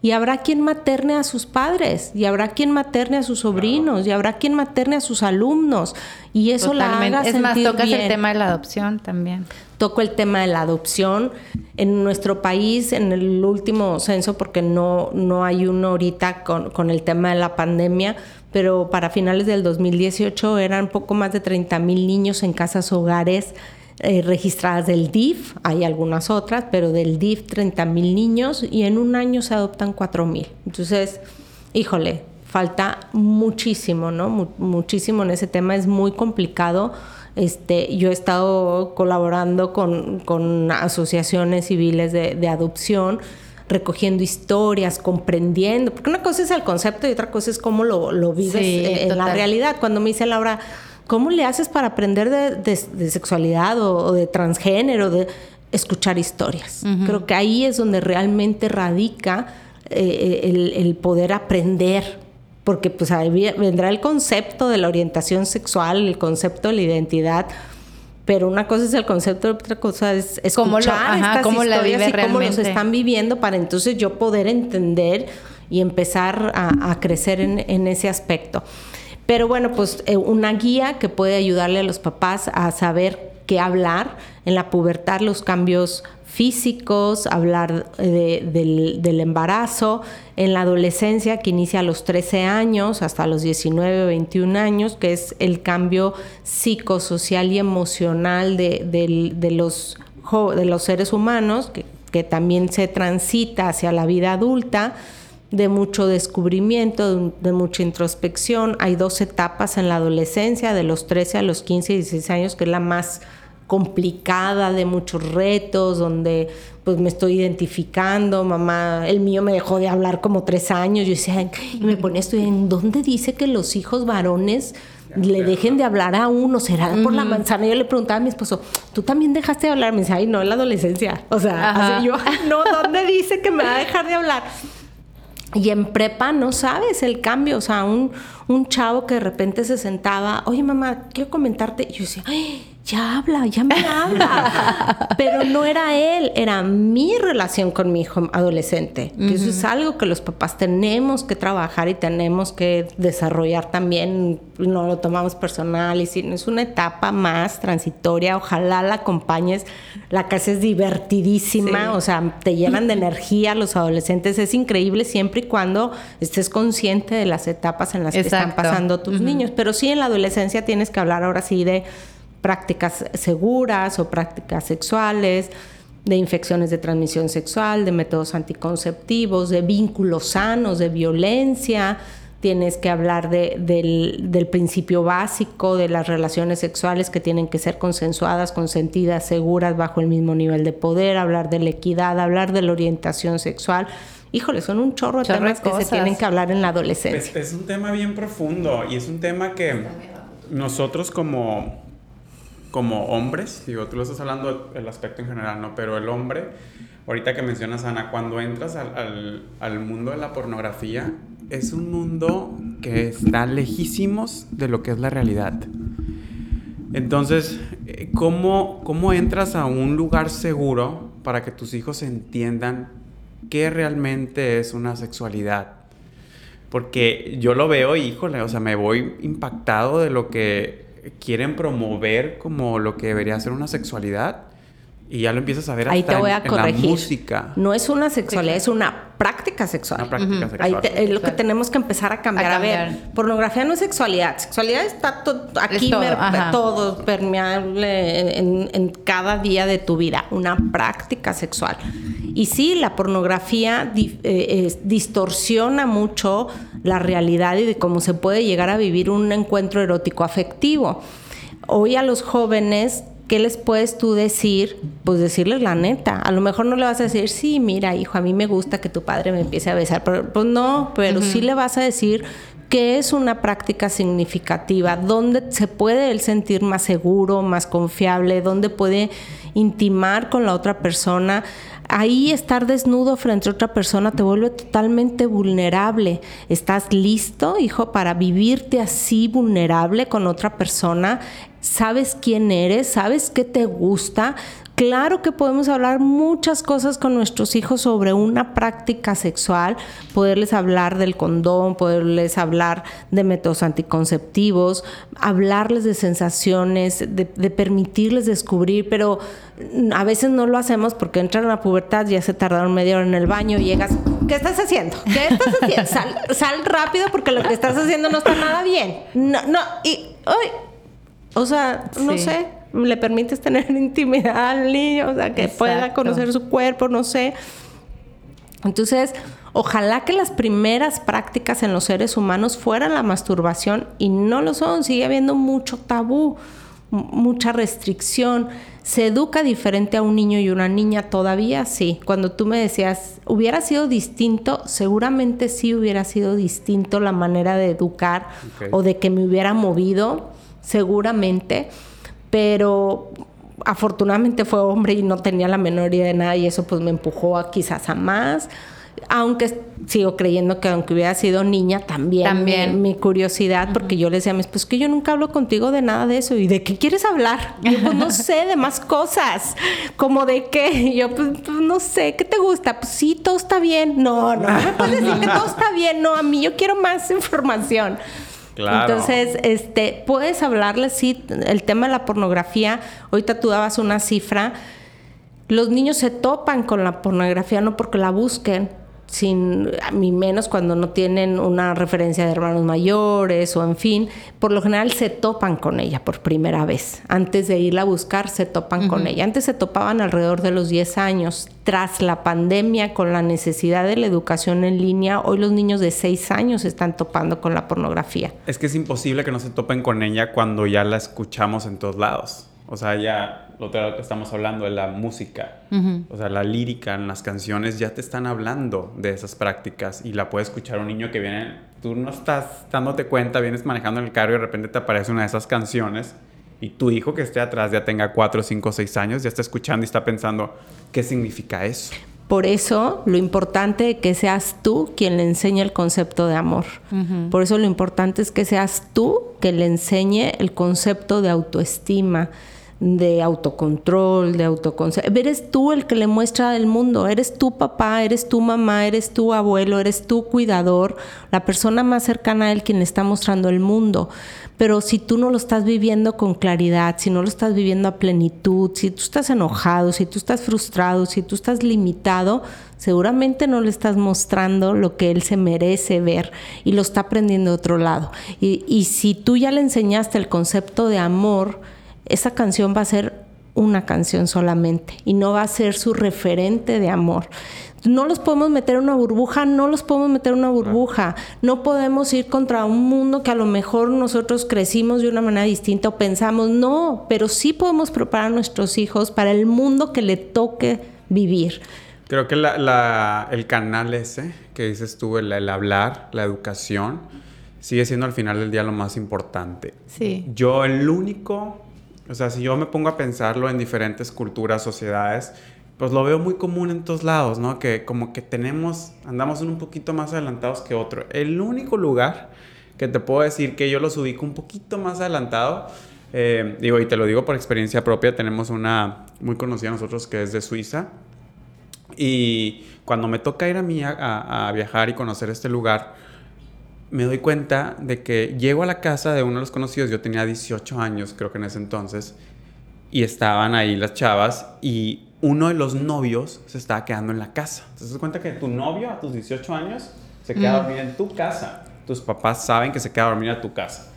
Y habrá quien materne a sus padres, y habrá quien materne a sus sobrinos, y habrá quien materne a sus alumnos. Y eso la haga Es más, tocas el tema de la adopción también. Toco el tema de la adopción. En nuestro país, en el último censo, porque no, no hay uno ahorita con, con el tema de la pandemia, pero para finales del 2018 eran poco más de 30 mil niños en casas hogares eh, registradas del DIF, hay algunas otras, pero del DIF 30 mil niños y en un año se adoptan 4 mil. Entonces, híjole, falta muchísimo, ¿no? muchísimo en ese tema, es muy complicado. Este, yo he estado colaborando con, asociaciones civiles de adopción recogiendo historias, comprendiendo, porque una cosa es el concepto y otra cosa es cómo lo, lo vives en, la realidad. Cuando me dice Laura, ¿cómo le haces para aprender de, sexualidad o, de transgénero, de escuchar historias? Creo que ahí es donde realmente radica eh, el, el poder aprender porque pues ahí vendrá el concepto de la orientación sexual, el concepto de la identidad, pero una cosa es el concepto, otra cosa es escuchar estas historias y cómo los están viviendo para entonces yo poder entender y empezar a, crecer en, ese aspecto. Pero bueno, pues eh, una guía que puede ayudarle a los papás a saber qué hablar en la pubertad, los cambios físicos, hablar del, embarazo, en la adolescencia que inicia a los 13 años hasta los 19, 21 años, que es el cambio psicosocial y emocional de, los, de los seres humanos, que, también se transita hacia la vida adulta de mucho descubrimiento, de, mucha introspección. Hay dos etapas en la adolescencia, de los 13 a los 15 y 16 años, que es la más complicada, de muchos retos, donde pues me estoy identificando, mamá, el mío me dejó de hablar como tres años, yo decía, y me ponía estoy ¿en dónde dice que los hijos varones le dejen de hablar a uno, será por la manzana. Yo le preguntaba a mi esposo, ¿tú también dejaste de hablar? Me dice, ay, no, en la adolescencia. O sea, yo, no, ¿dónde dice que me va a dejar de hablar? Y en prepa no sabes el cambio, o sea, un, un chavo que de repente se sentaba, oye mamá, quiero comentarte, y yo decía, ay, ya habla, ya me habla. Pero no era él, era mi relación con mi hijo adolescente. eso es algo que los papás tenemos que trabajar y tenemos que desarrollar también. No lo tomamos personal y si es una etapa más transitoria. Ojalá la acompañes. La casa es divertidísima, o sea, te llenan de energía los adolescentes. Es increíble siempre y cuando estés consciente de las etapas en las que están pasando tus niños. Pero sí en la adolescencia tienes que hablar ahora sí de prácticas seguras o prácticas sexuales, de infecciones de transmisión sexual, de métodos anticonceptivos, de vínculos sanos, de violencia. Tienes que hablar del, principio básico de las relaciones sexuales que tienen que ser consensuadas, consentidas, seguras, bajo el mismo nivel de poder, hablar de la equidad, hablar de la orientación sexual. Híjole, son un chorro de temas que se tienen que hablar en la adolescencia. es un tema bien profundo y es un tema que nosotros como como hombres, digo, tú lo estás hablando del aspecto en general, ¿no? Pero el hombre, ahorita que mencionas, Ana, cuando entras al, al, mundo de la pornografía, es un mundo que está lejísimos de lo que es la realidad. Entonces, ¿cómo, ¿cómo entras a un lugar seguro para que tus hijos entiendan qué realmente es una sexualidad? Porque yo lo veo híjole, o sea, me voy impactado de lo que quieren promover como lo que debería ser una sexualidad y ya lo empiezas a ver Ahí te voy a en, la música. No es una sexualidad, es una práctica sexual. Una práctica sexual. te- es lo que tenemos que empezar a cambiar. A A, ver, pornografía no es sexualidad. Sexualidad está to- aquí, Es todo, mer- ajá. todo permeable en, en cada día de tu vida. Una práctica sexual. Y sí, la pornografía di- eh, es- distorsiona mucho la realidad y de cómo se puede llegar a vivir un encuentro erótico afectivo. Hoy a los jóvenes, ¿qué les puedes tú decir? Pues decirles la neta. A lo mejor no le vas a decir, sí, mira, hijo, a mí me gusta que tu padre me empiece a besar. Pero, pues no, pero sí le vas a decir que es una práctica significativa, donde se puede él sentir más seguro, más confiable, donde puede intimar con la otra persona. Ahí estar desnudo frente a otra persona te vuelve totalmente vulnerable. ¿Estás listo, hijo, para vivirte así vulnerable con otra persona? ¿Sabes quién eres? ¿Sabes qué te gusta? Claro que podemos hablar muchas cosas con nuestros hijos sobre una práctica sexual, poderles hablar del condón, poderles hablar de métodos anticonceptivos, hablarles de sensaciones, de, permitirles descubrir, pero a veces no lo hacemos porque entran a la pubertad, ya se tardaron media hora en el baño, llegas, ¿qué estás haciendo? ¿Qué estás haciendo? Sal, sal rápido porque lo que estás haciendo no está nada bien. No, no, y, ay, o sea, no Sí. sé, le permites tener intimidad al niño, o sea, que pueda conocer su cuerpo, no sé. Entonces, ojalá que las primeras prácticas en los seres humanos fueran la masturbación y no lo son, sigue habiendo mucho tabú, mucha restricción. ¿Se educa diferente a un niño y una niña todavía? Sí. Cuando tú me decías, ¿hubiera sido distinto? Seguramente sí hubiera sido distinto la manera de educar o de que me hubiera movido, seguramente. Pero afortunadamente fue hombre y no tenía la menor idea de nada y eso pues me empujó a quizás a más. Aunque sigo creyendo que aunque hubiera sido niña también, También. Mi, mi curiosidad, porque yo le decía a mis pues que yo nunca hablo contigo de nada de eso. ¿Y de qué quieres hablar? Yo pues no sé, de más cosas. ¿Como de qué? Y yo pues, pues, no sé, ¿qué te gusta? Pues sí, todo está bien. No, no, no me puedes decir que todo está bien. No, a mí yo quiero más información. Entonces, este, puedes hablarles, sí, el tema de la pornografía, ahorita tú dabas una cifra, los niños se topan con la pornografía no porque la busquen, sin a mí menos cuando no tienen una referencia de hermanos mayores o en fin, por lo general se topan con ella por primera vez. Antes de irla a buscar, se topan con ella. Antes se topaban alrededor de los 10 años. Tras la pandemia, con la necesidad de la educación en línea, hoy los niños de 6 años se están topando con la pornografía. Es que es imposible que no se topen con ella cuando ya la escuchamos en todos lados. O sea, ya lo otro que estamos hablando de la música. O sea, la lírica en las canciones ya te están hablando de esas prácticas y la puede escuchar un niño que viene, tú no estás dándote cuenta, vienes manejando en el carro y de repente te aparece una de esas canciones y tu hijo que esté atrás ya tenga 4, 5, 6 años, ya está escuchando y está pensando, ¿qué significa eso? Por eso lo importante es que seas tú quien le enseñe el concepto de amor. Por eso lo importante es que seas tú que le enseñe el concepto de autoestima, de autocontrol, de autoconcepto. Eres tú el que le muestra el mundo, eres tu papá, eres tu mamá, eres tu abuelo, eres tu cuidador, la persona más cercana a él quien le está mostrando el mundo. Pero si tú no lo estás viviendo con claridad, si no lo estás viviendo a plenitud, si tú estás enojado, si tú estás frustrado, si tú estás limitado, seguramente no le estás mostrando lo que él se merece ver y lo está aprendiendo de otro lado. Y si tú ya le enseñaste el concepto de amor, esa canción va a ser una canción solamente y no va a ser su referente de amor. No los podemos meter en una burbuja, no los podemos meter en una burbuja. No podemos ir contra un mundo que a lo mejor nosotros crecimos de una manera distinta o pensamos, no, pero sí podemos preparar a nuestros hijos para el mundo que le toque vivir. Creo que la- la- el canal ese que dices tú, el, el hablar, la educación, sigue siendo al final del día lo más importante. Sí. Yo el único, o sea, si yo me pongo a pensarlo en diferentes culturas, sociedades, pues lo veo muy común en todos lados, ¿no? Que como que tenemos, andamos un poquito más adelantados que otro. El único lugar que te puedo decir que yo los ubico un poquito más adelantado, eh, digo, y te lo digo por experiencia propia, tenemos una muy conocida nosotros que es de Suiza. Y cuando me toca ir a mí a, viajar y conocer este lugar, me doy cuenta de que llego a la casa de uno de los conocidos, yo tenía 18 años creo que en ese entonces, y estaban ahí las chavas y uno de los novios se estaba quedando en la casa. ¿Te das cuenta que tu novio a tus 18 años se queda a dormir en tu casa? Tus papás saben que se queda a dormir a tu casa.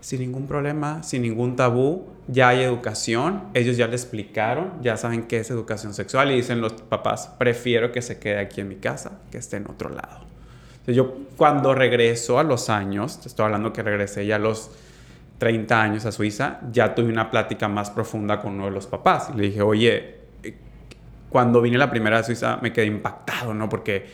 Sin ningún problema, sin ningún tabú, ya hay educación, ellos ya le explicaron, ya saben qué es educación sexual y dicen los papás, prefiero que se quede aquí en mi casa que esté en otro lado. Yo cuando regreso a los años, te estoy hablando que regresé ya a los 30 años a Suiza, ya tuve una plática más profunda con uno de los papás. Le dije, oye, cuando vine la primera a Suiza me quedé impactado, ¿no? Porque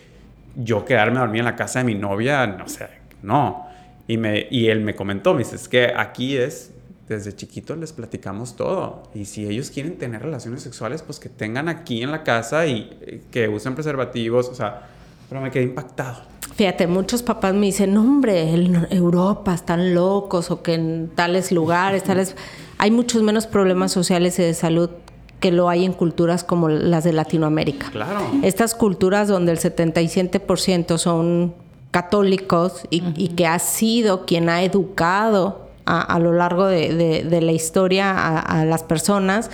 yo quedarme a dormir en la casa de mi novia, no sé, no. Y, me, y él me comentó, me dice, es que aquí es, desde chiquitos les platicamos todo. Y si ellos quieren tener relaciones sexuales, pues que tengan aquí en la casa y eh, que usen preservativos, o sea, pero me quedé impactado. Fíjate, muchos papás me dicen, hombre, Europa están locos o que en tales lugares, tales... Hay muchos menos problemas sociales y de salud que lo hay en culturas como las de Latinoamérica. Claro. Estas culturas donde el 77% son católicos y, que ha sido quien ha educado a, lo largo de, la historia a, las personas,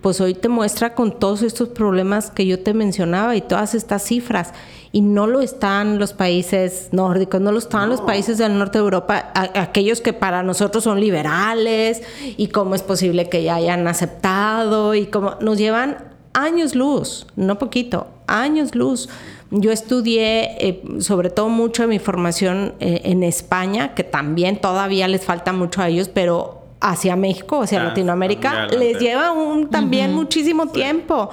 pues hoy te muestra con todos estos problemas que yo te mencionaba y todas estas cifras y no lo están los países nórdicos, no lo están los países del norte de Europa, aquellos que para nosotros son liberales y cómo es posible que ya hayan aceptado y cómo nos llevan años luz, no poquito, años luz. Yo estudié eh, sobre todo mucho de mi formación eh, en España, que también todavía les falta mucho a ellos, pero hacia México, hacia ah, Latinoamérica, les lleva un, también muchísimo tiempo.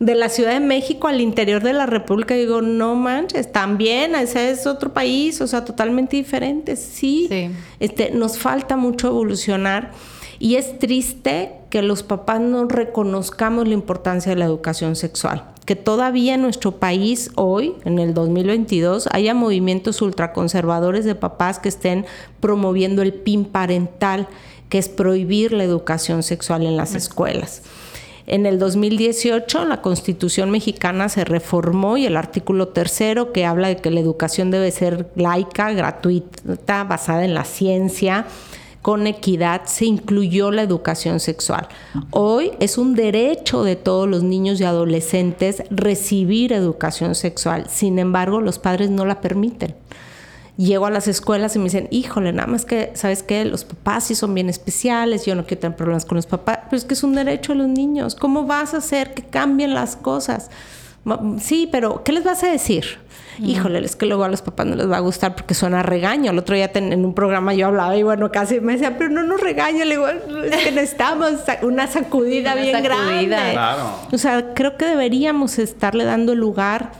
De la Ciudad de México al interior de la República, digo, no manches, también, ese es otro país, o sea, totalmente diferente. Sí, Este, nos falta mucho evolucionar y es triste que los papás no reconozcamos la importancia de la educación sexual. Que todavía en nuestro país hoy, en el 2022, haya movimientos ultraconservadores de papás que estén promoviendo el PIN parental, que es prohibir la educación sexual en las escuelas. En el 2018 la Constitución mexicana se reformó y el artículo tercero que habla de que la educación debe ser laica, gratuita, basada en la ciencia, con equidad, se incluyó la educación sexual. Hoy es un derecho de todos los niños y adolescentes recibir educación sexual, sin embargo los padres no la permiten llego a las escuelas y me dicen, híjole, nada más que, ¿sabes qué? Los papás sí son bien especiales, yo no quiero tener problemas con los papás, pero es que es un derecho de los niños. ¿Cómo vas a hacer que cambien las cosas? Sí, pero ¿qué les vas a decir? Híjole, es que luego a los papás no les va a gustar porque suena regaño. El otro día en un programa yo hablaba y bueno, casi me decía, pero no nos regaña. Le digo, es que necesitamos una sacudida bien grande. Claro. O sea, creo que deberíamos estarle dando lugar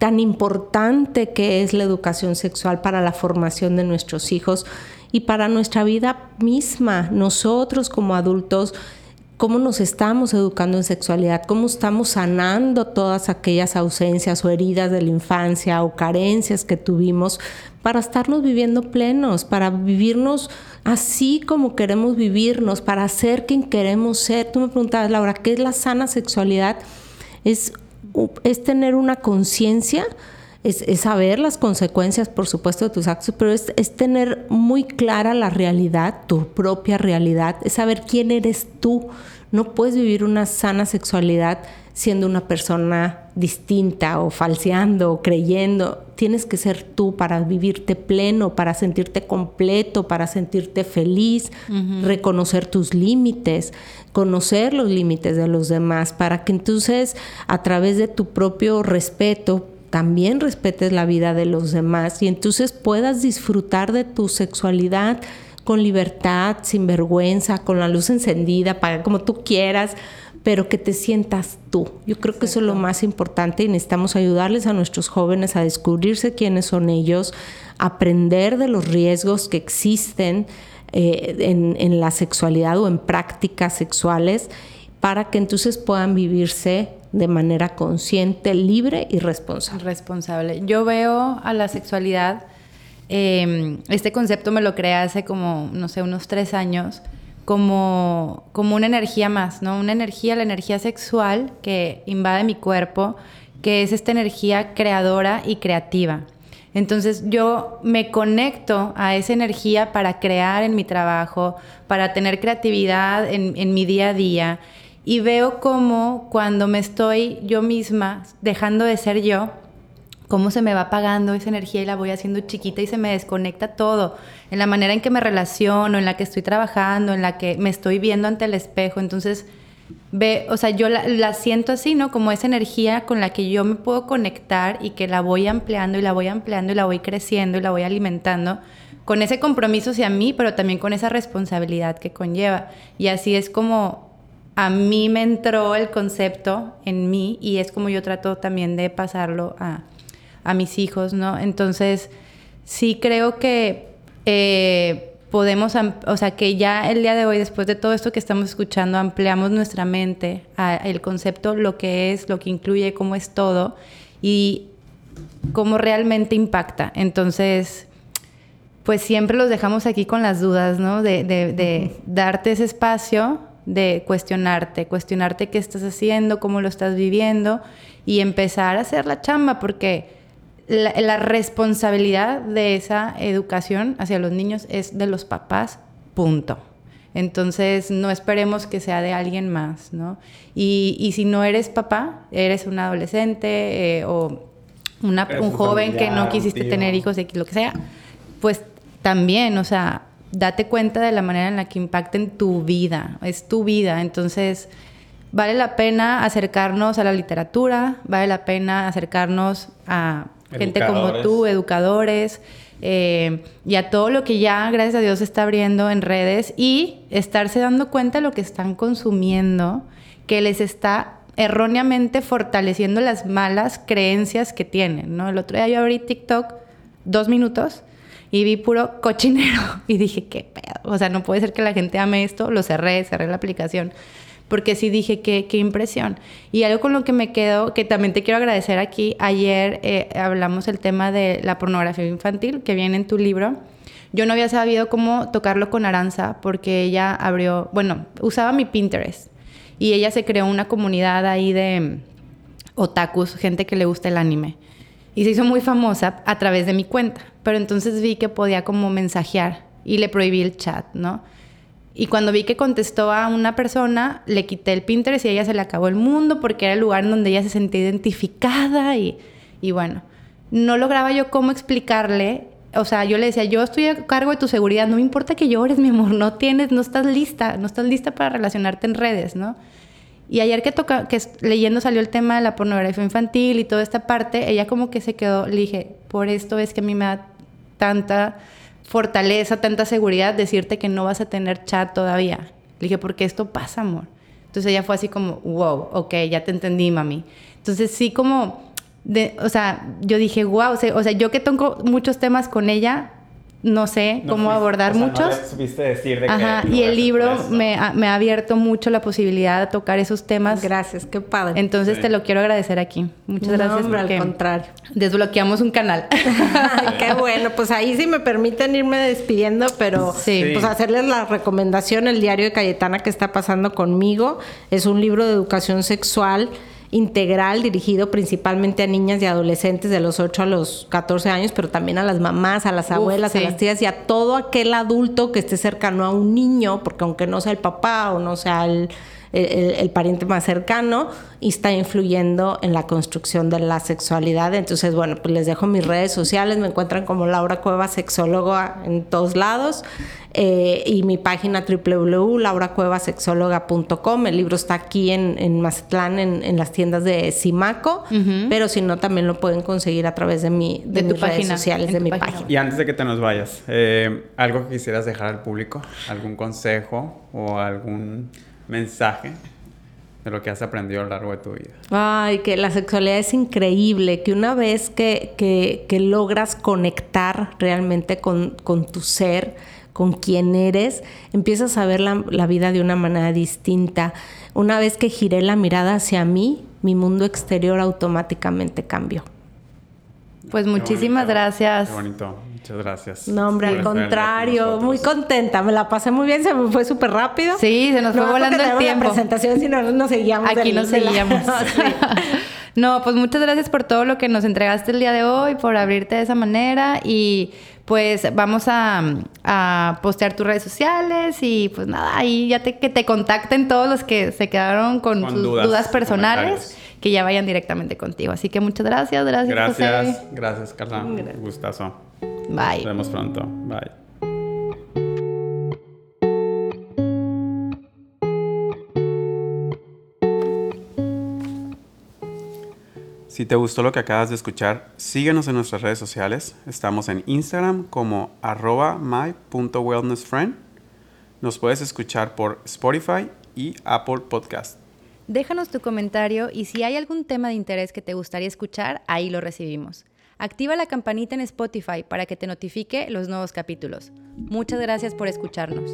tan importante que es la educación sexual para la formación de nuestros hijos y para nuestra vida misma. Nosotros como adultos, cómo nos estamos educando en sexualidad, cómo estamos sanando todas aquellas ausencias o heridas de la infancia o carencias que tuvimos para estarnos viviendo plenos, para vivirnos así como queremos vivirnos, para ser quien queremos ser. Tú me preguntabas, Laura, ¿qué es la sana sexualidad? Es es tener una conciencia, es, saber las consecuencias, por supuesto, de tus actos, pero es, es, tener muy clara la realidad, tu propia realidad, es saber quién eres tú. No puedes vivir una sana sexualidad siendo una persona distinta o falseando o creyendo. Tienes que ser tú para vivirte pleno, para sentirte completo, para sentirte feliz, reconocer tus límites, conocer los límites de los demás, para que entonces a través de tu propio respeto también respetes la vida de los demás y entonces puedas disfrutar de tu sexualidad con libertad, sin vergüenza, con la luz encendida, para como tú quieras pero que te sientas tú. Yo creo que eso es lo más importante y necesitamos ayudarles a nuestros jóvenes a descubrirse quiénes son ellos, aprender de los riesgos que existen eh, en, la sexualidad o en prácticas sexuales para que entonces puedan vivirse de manera consciente, libre y responsable. Responsable. Yo veo a la sexualidad, em, este concepto me lo creé hace como, no sé, unos tres años, como, como una energía más, ¿no? Una energía, la energía sexual que invade mi cuerpo, que es esta energía creadora y creativa. Entonces yo me conecto a esa energía para crear en mi trabajo, para tener creatividad en, mi día a día. Y veo cómo cuando me estoy yo misma dejando de ser yo, cómo se me va apagando esa energía y la voy haciendo chiquita y se me desconecta todo, en la manera en que me relaciono, en la que estoy trabajando, en la que me estoy viendo ante el espejo. Entonces, ve, o sea, yo la, siento así, ¿no? Como esa energía con la que yo me puedo conectar y que la voy ampliando y la voy ampliando y la voy creciendo y la voy alimentando con ese compromiso hacia mí, pero también con esa responsabilidad que conlleva. Y así es como a mí me entró el concepto en mí y es como yo trato también de pasarlo a, a mis hijos, ¿no? Entonces, sí creo que eh, podemos, o sea, que ya el día de hoy, después de todo esto que estamos escuchando, ampliamos nuestra mente al concepto, lo que es, lo que incluye, cómo es todo y cómo realmente impacta. Entonces, pues siempre los dejamos aquí con las dudas, ¿no? De, de darte ese espacio, de cuestionarte, cuestionarte qué estás haciendo, cómo lo estás viviendo y empezar a hacer la chamba, porque la, responsabilidad de esa educación hacia los niños es de los papás, punto. Entonces, no esperemos que sea de alguien más, ¿no? Y, si no eres papá, eres un adolescente eh, o una, un joven que no quisiste tener hijos, lo que sea, pues también, o sea, date cuenta de la manera en la que impacta en tu vida, es tu vida. Entonces, vale la pena acercarnos a la literatura, vale la pena acercarnos a gente como tú, educadores, eh, y a todo lo que ya, gracias a Dios, se está abriendo en redes y estarse dando cuenta de lo que están consumiendo, que les está erróneamente fortaleciendo las malas creencias que tienen, ¿no? El otro día yo abrí TikTok dos minutos y vi puro cochinero y dije, qué pedo, o sea, no puede ser que la gente ame esto, lo cerré, cerré la aplicación porque sí dije, qué, qué impresión. Y algo con lo que me quedo, que también te quiero agradecer aquí, ayer eh, hablamos el tema de la pornografía infantil que viene en tu libro. Yo no había sabido cómo tocarlo con Aranza porque ella abrió, bueno, usaba mi Pinterest y ella se creó una comunidad ahí de mm, otakus, gente que le gusta el anime. Y se hizo muy famosa a través de mi cuenta. Pero entonces vi que podía como mensajear y le prohibí el chat, ¿no? Y cuando vi que contestó a una persona, le quité el Pinterest y a ella se le acabó el mundo porque era el lugar en donde ella se sentía identificada y, bueno, no lograba yo cómo explicarle. O sea, yo le decía, yo estoy a cargo de tu seguridad, no me importa que llores, mi amor, no tienes, no estás lista, no estás lista para relacionarte en redes, ¿no? Y ayer que toca, que leyendo salió el tema de la pornografía infantil y toda esta parte, ella como que se quedó, le dije, por esto es que a mí me da tanta fortaleza, tanta seguridad decirte que no vas a tener chat todavía. Le dije, porque esto pasa, amor. Entonces ella fue así como, wow, ok, ya te entendí, mami. Entonces sí como, de, o sea, yo dije, wow, o sea, yo que tengo muchos temas con ella, no sé cómo abordar muchos. decir de Ajá, y el libro me ha, me ha, abierto mucho la posibilidad de tocar esos temas. Gracias, qué padre. Entonces te lo quiero agradecer aquí. Muchas gracias. Hombre, al contrario. Desbloqueamos un canal. qué bueno, pues ahí sí me permiten irme despidiendo, pero pues hacerles la recomendación, el diario de Cayetana que está pasando conmigo. Es un libro de educación sexual integral dirigido principalmente a niñas y adolescentes de los 8 a los 14 años, pero también a las mamás, a las abuelas, a las tías y a todo aquel adulto que esté cercano a un niño, porque aunque no sea el papá o no sea el el, pariente más cercano y está influyendo en la construcción de la sexualidad. Entonces, bueno, pues les dejo mis redes sociales, me encuentran como Laura Cueva, sexóloga en todos lados, eh, y mi página www.lauracuevasexóloga.com. El libro está aquí en, en Mazatlán, en, las tiendas de Simaco, pero si no, también lo pueden conseguir a través de, mi, de, mis redes sociales, de mi página. Y antes de que te nos vayas, eh, ¿algo que quisieras dejar al público? ¿Algún consejo o algún mensaje de lo que has aprendido a lo largo de tu vida? Ay, que la sexualidad es increíble, que una vez que, que, logras conectar realmente con, con, tu ser, con quien eres, empiezas a ver la, la, vida de una manera distinta. Una vez que giré la mirada hacia mí, mi mundo exterior automáticamente cambió. Pues muchísimas gracias. Qué bonito. Muchas gracias. No, hombre, al contrario, muy contenta. Me la pasé muy bien, se me fue súper rápido. Sí, se nos fue volando el tiempo. La presentación, si no, nos seguíamos. Aquí nos seguíamos. No, pues muchas gracias por todo lo que nos entregaste el día de hoy, por abrirte de esa manera y pues vamos a, a postear tus redes sociales y pues nada, ahí ya te, que te contacten todos los que se quedaron con, sus dudas, personales, que ya vayan directamente contigo. Así que muchas gracias, gracias. Gracias, gracias Carla, gustazo. Bye. Nos vemos pronto, bye. Si te gustó lo que acabas de escuchar, síguenos en nuestras redes sociales. Estamos en Instagram como arroba my.wellnessfriend. Nos puedes escuchar por Spotify y Apple Podcast. Déjanos tu comentario y si hay algún tema de interés que te gustaría escuchar, ahí lo recibimos. Activa la campanita en Spotify para que te notifique los nuevos capítulos. Muchas gracias por escucharnos.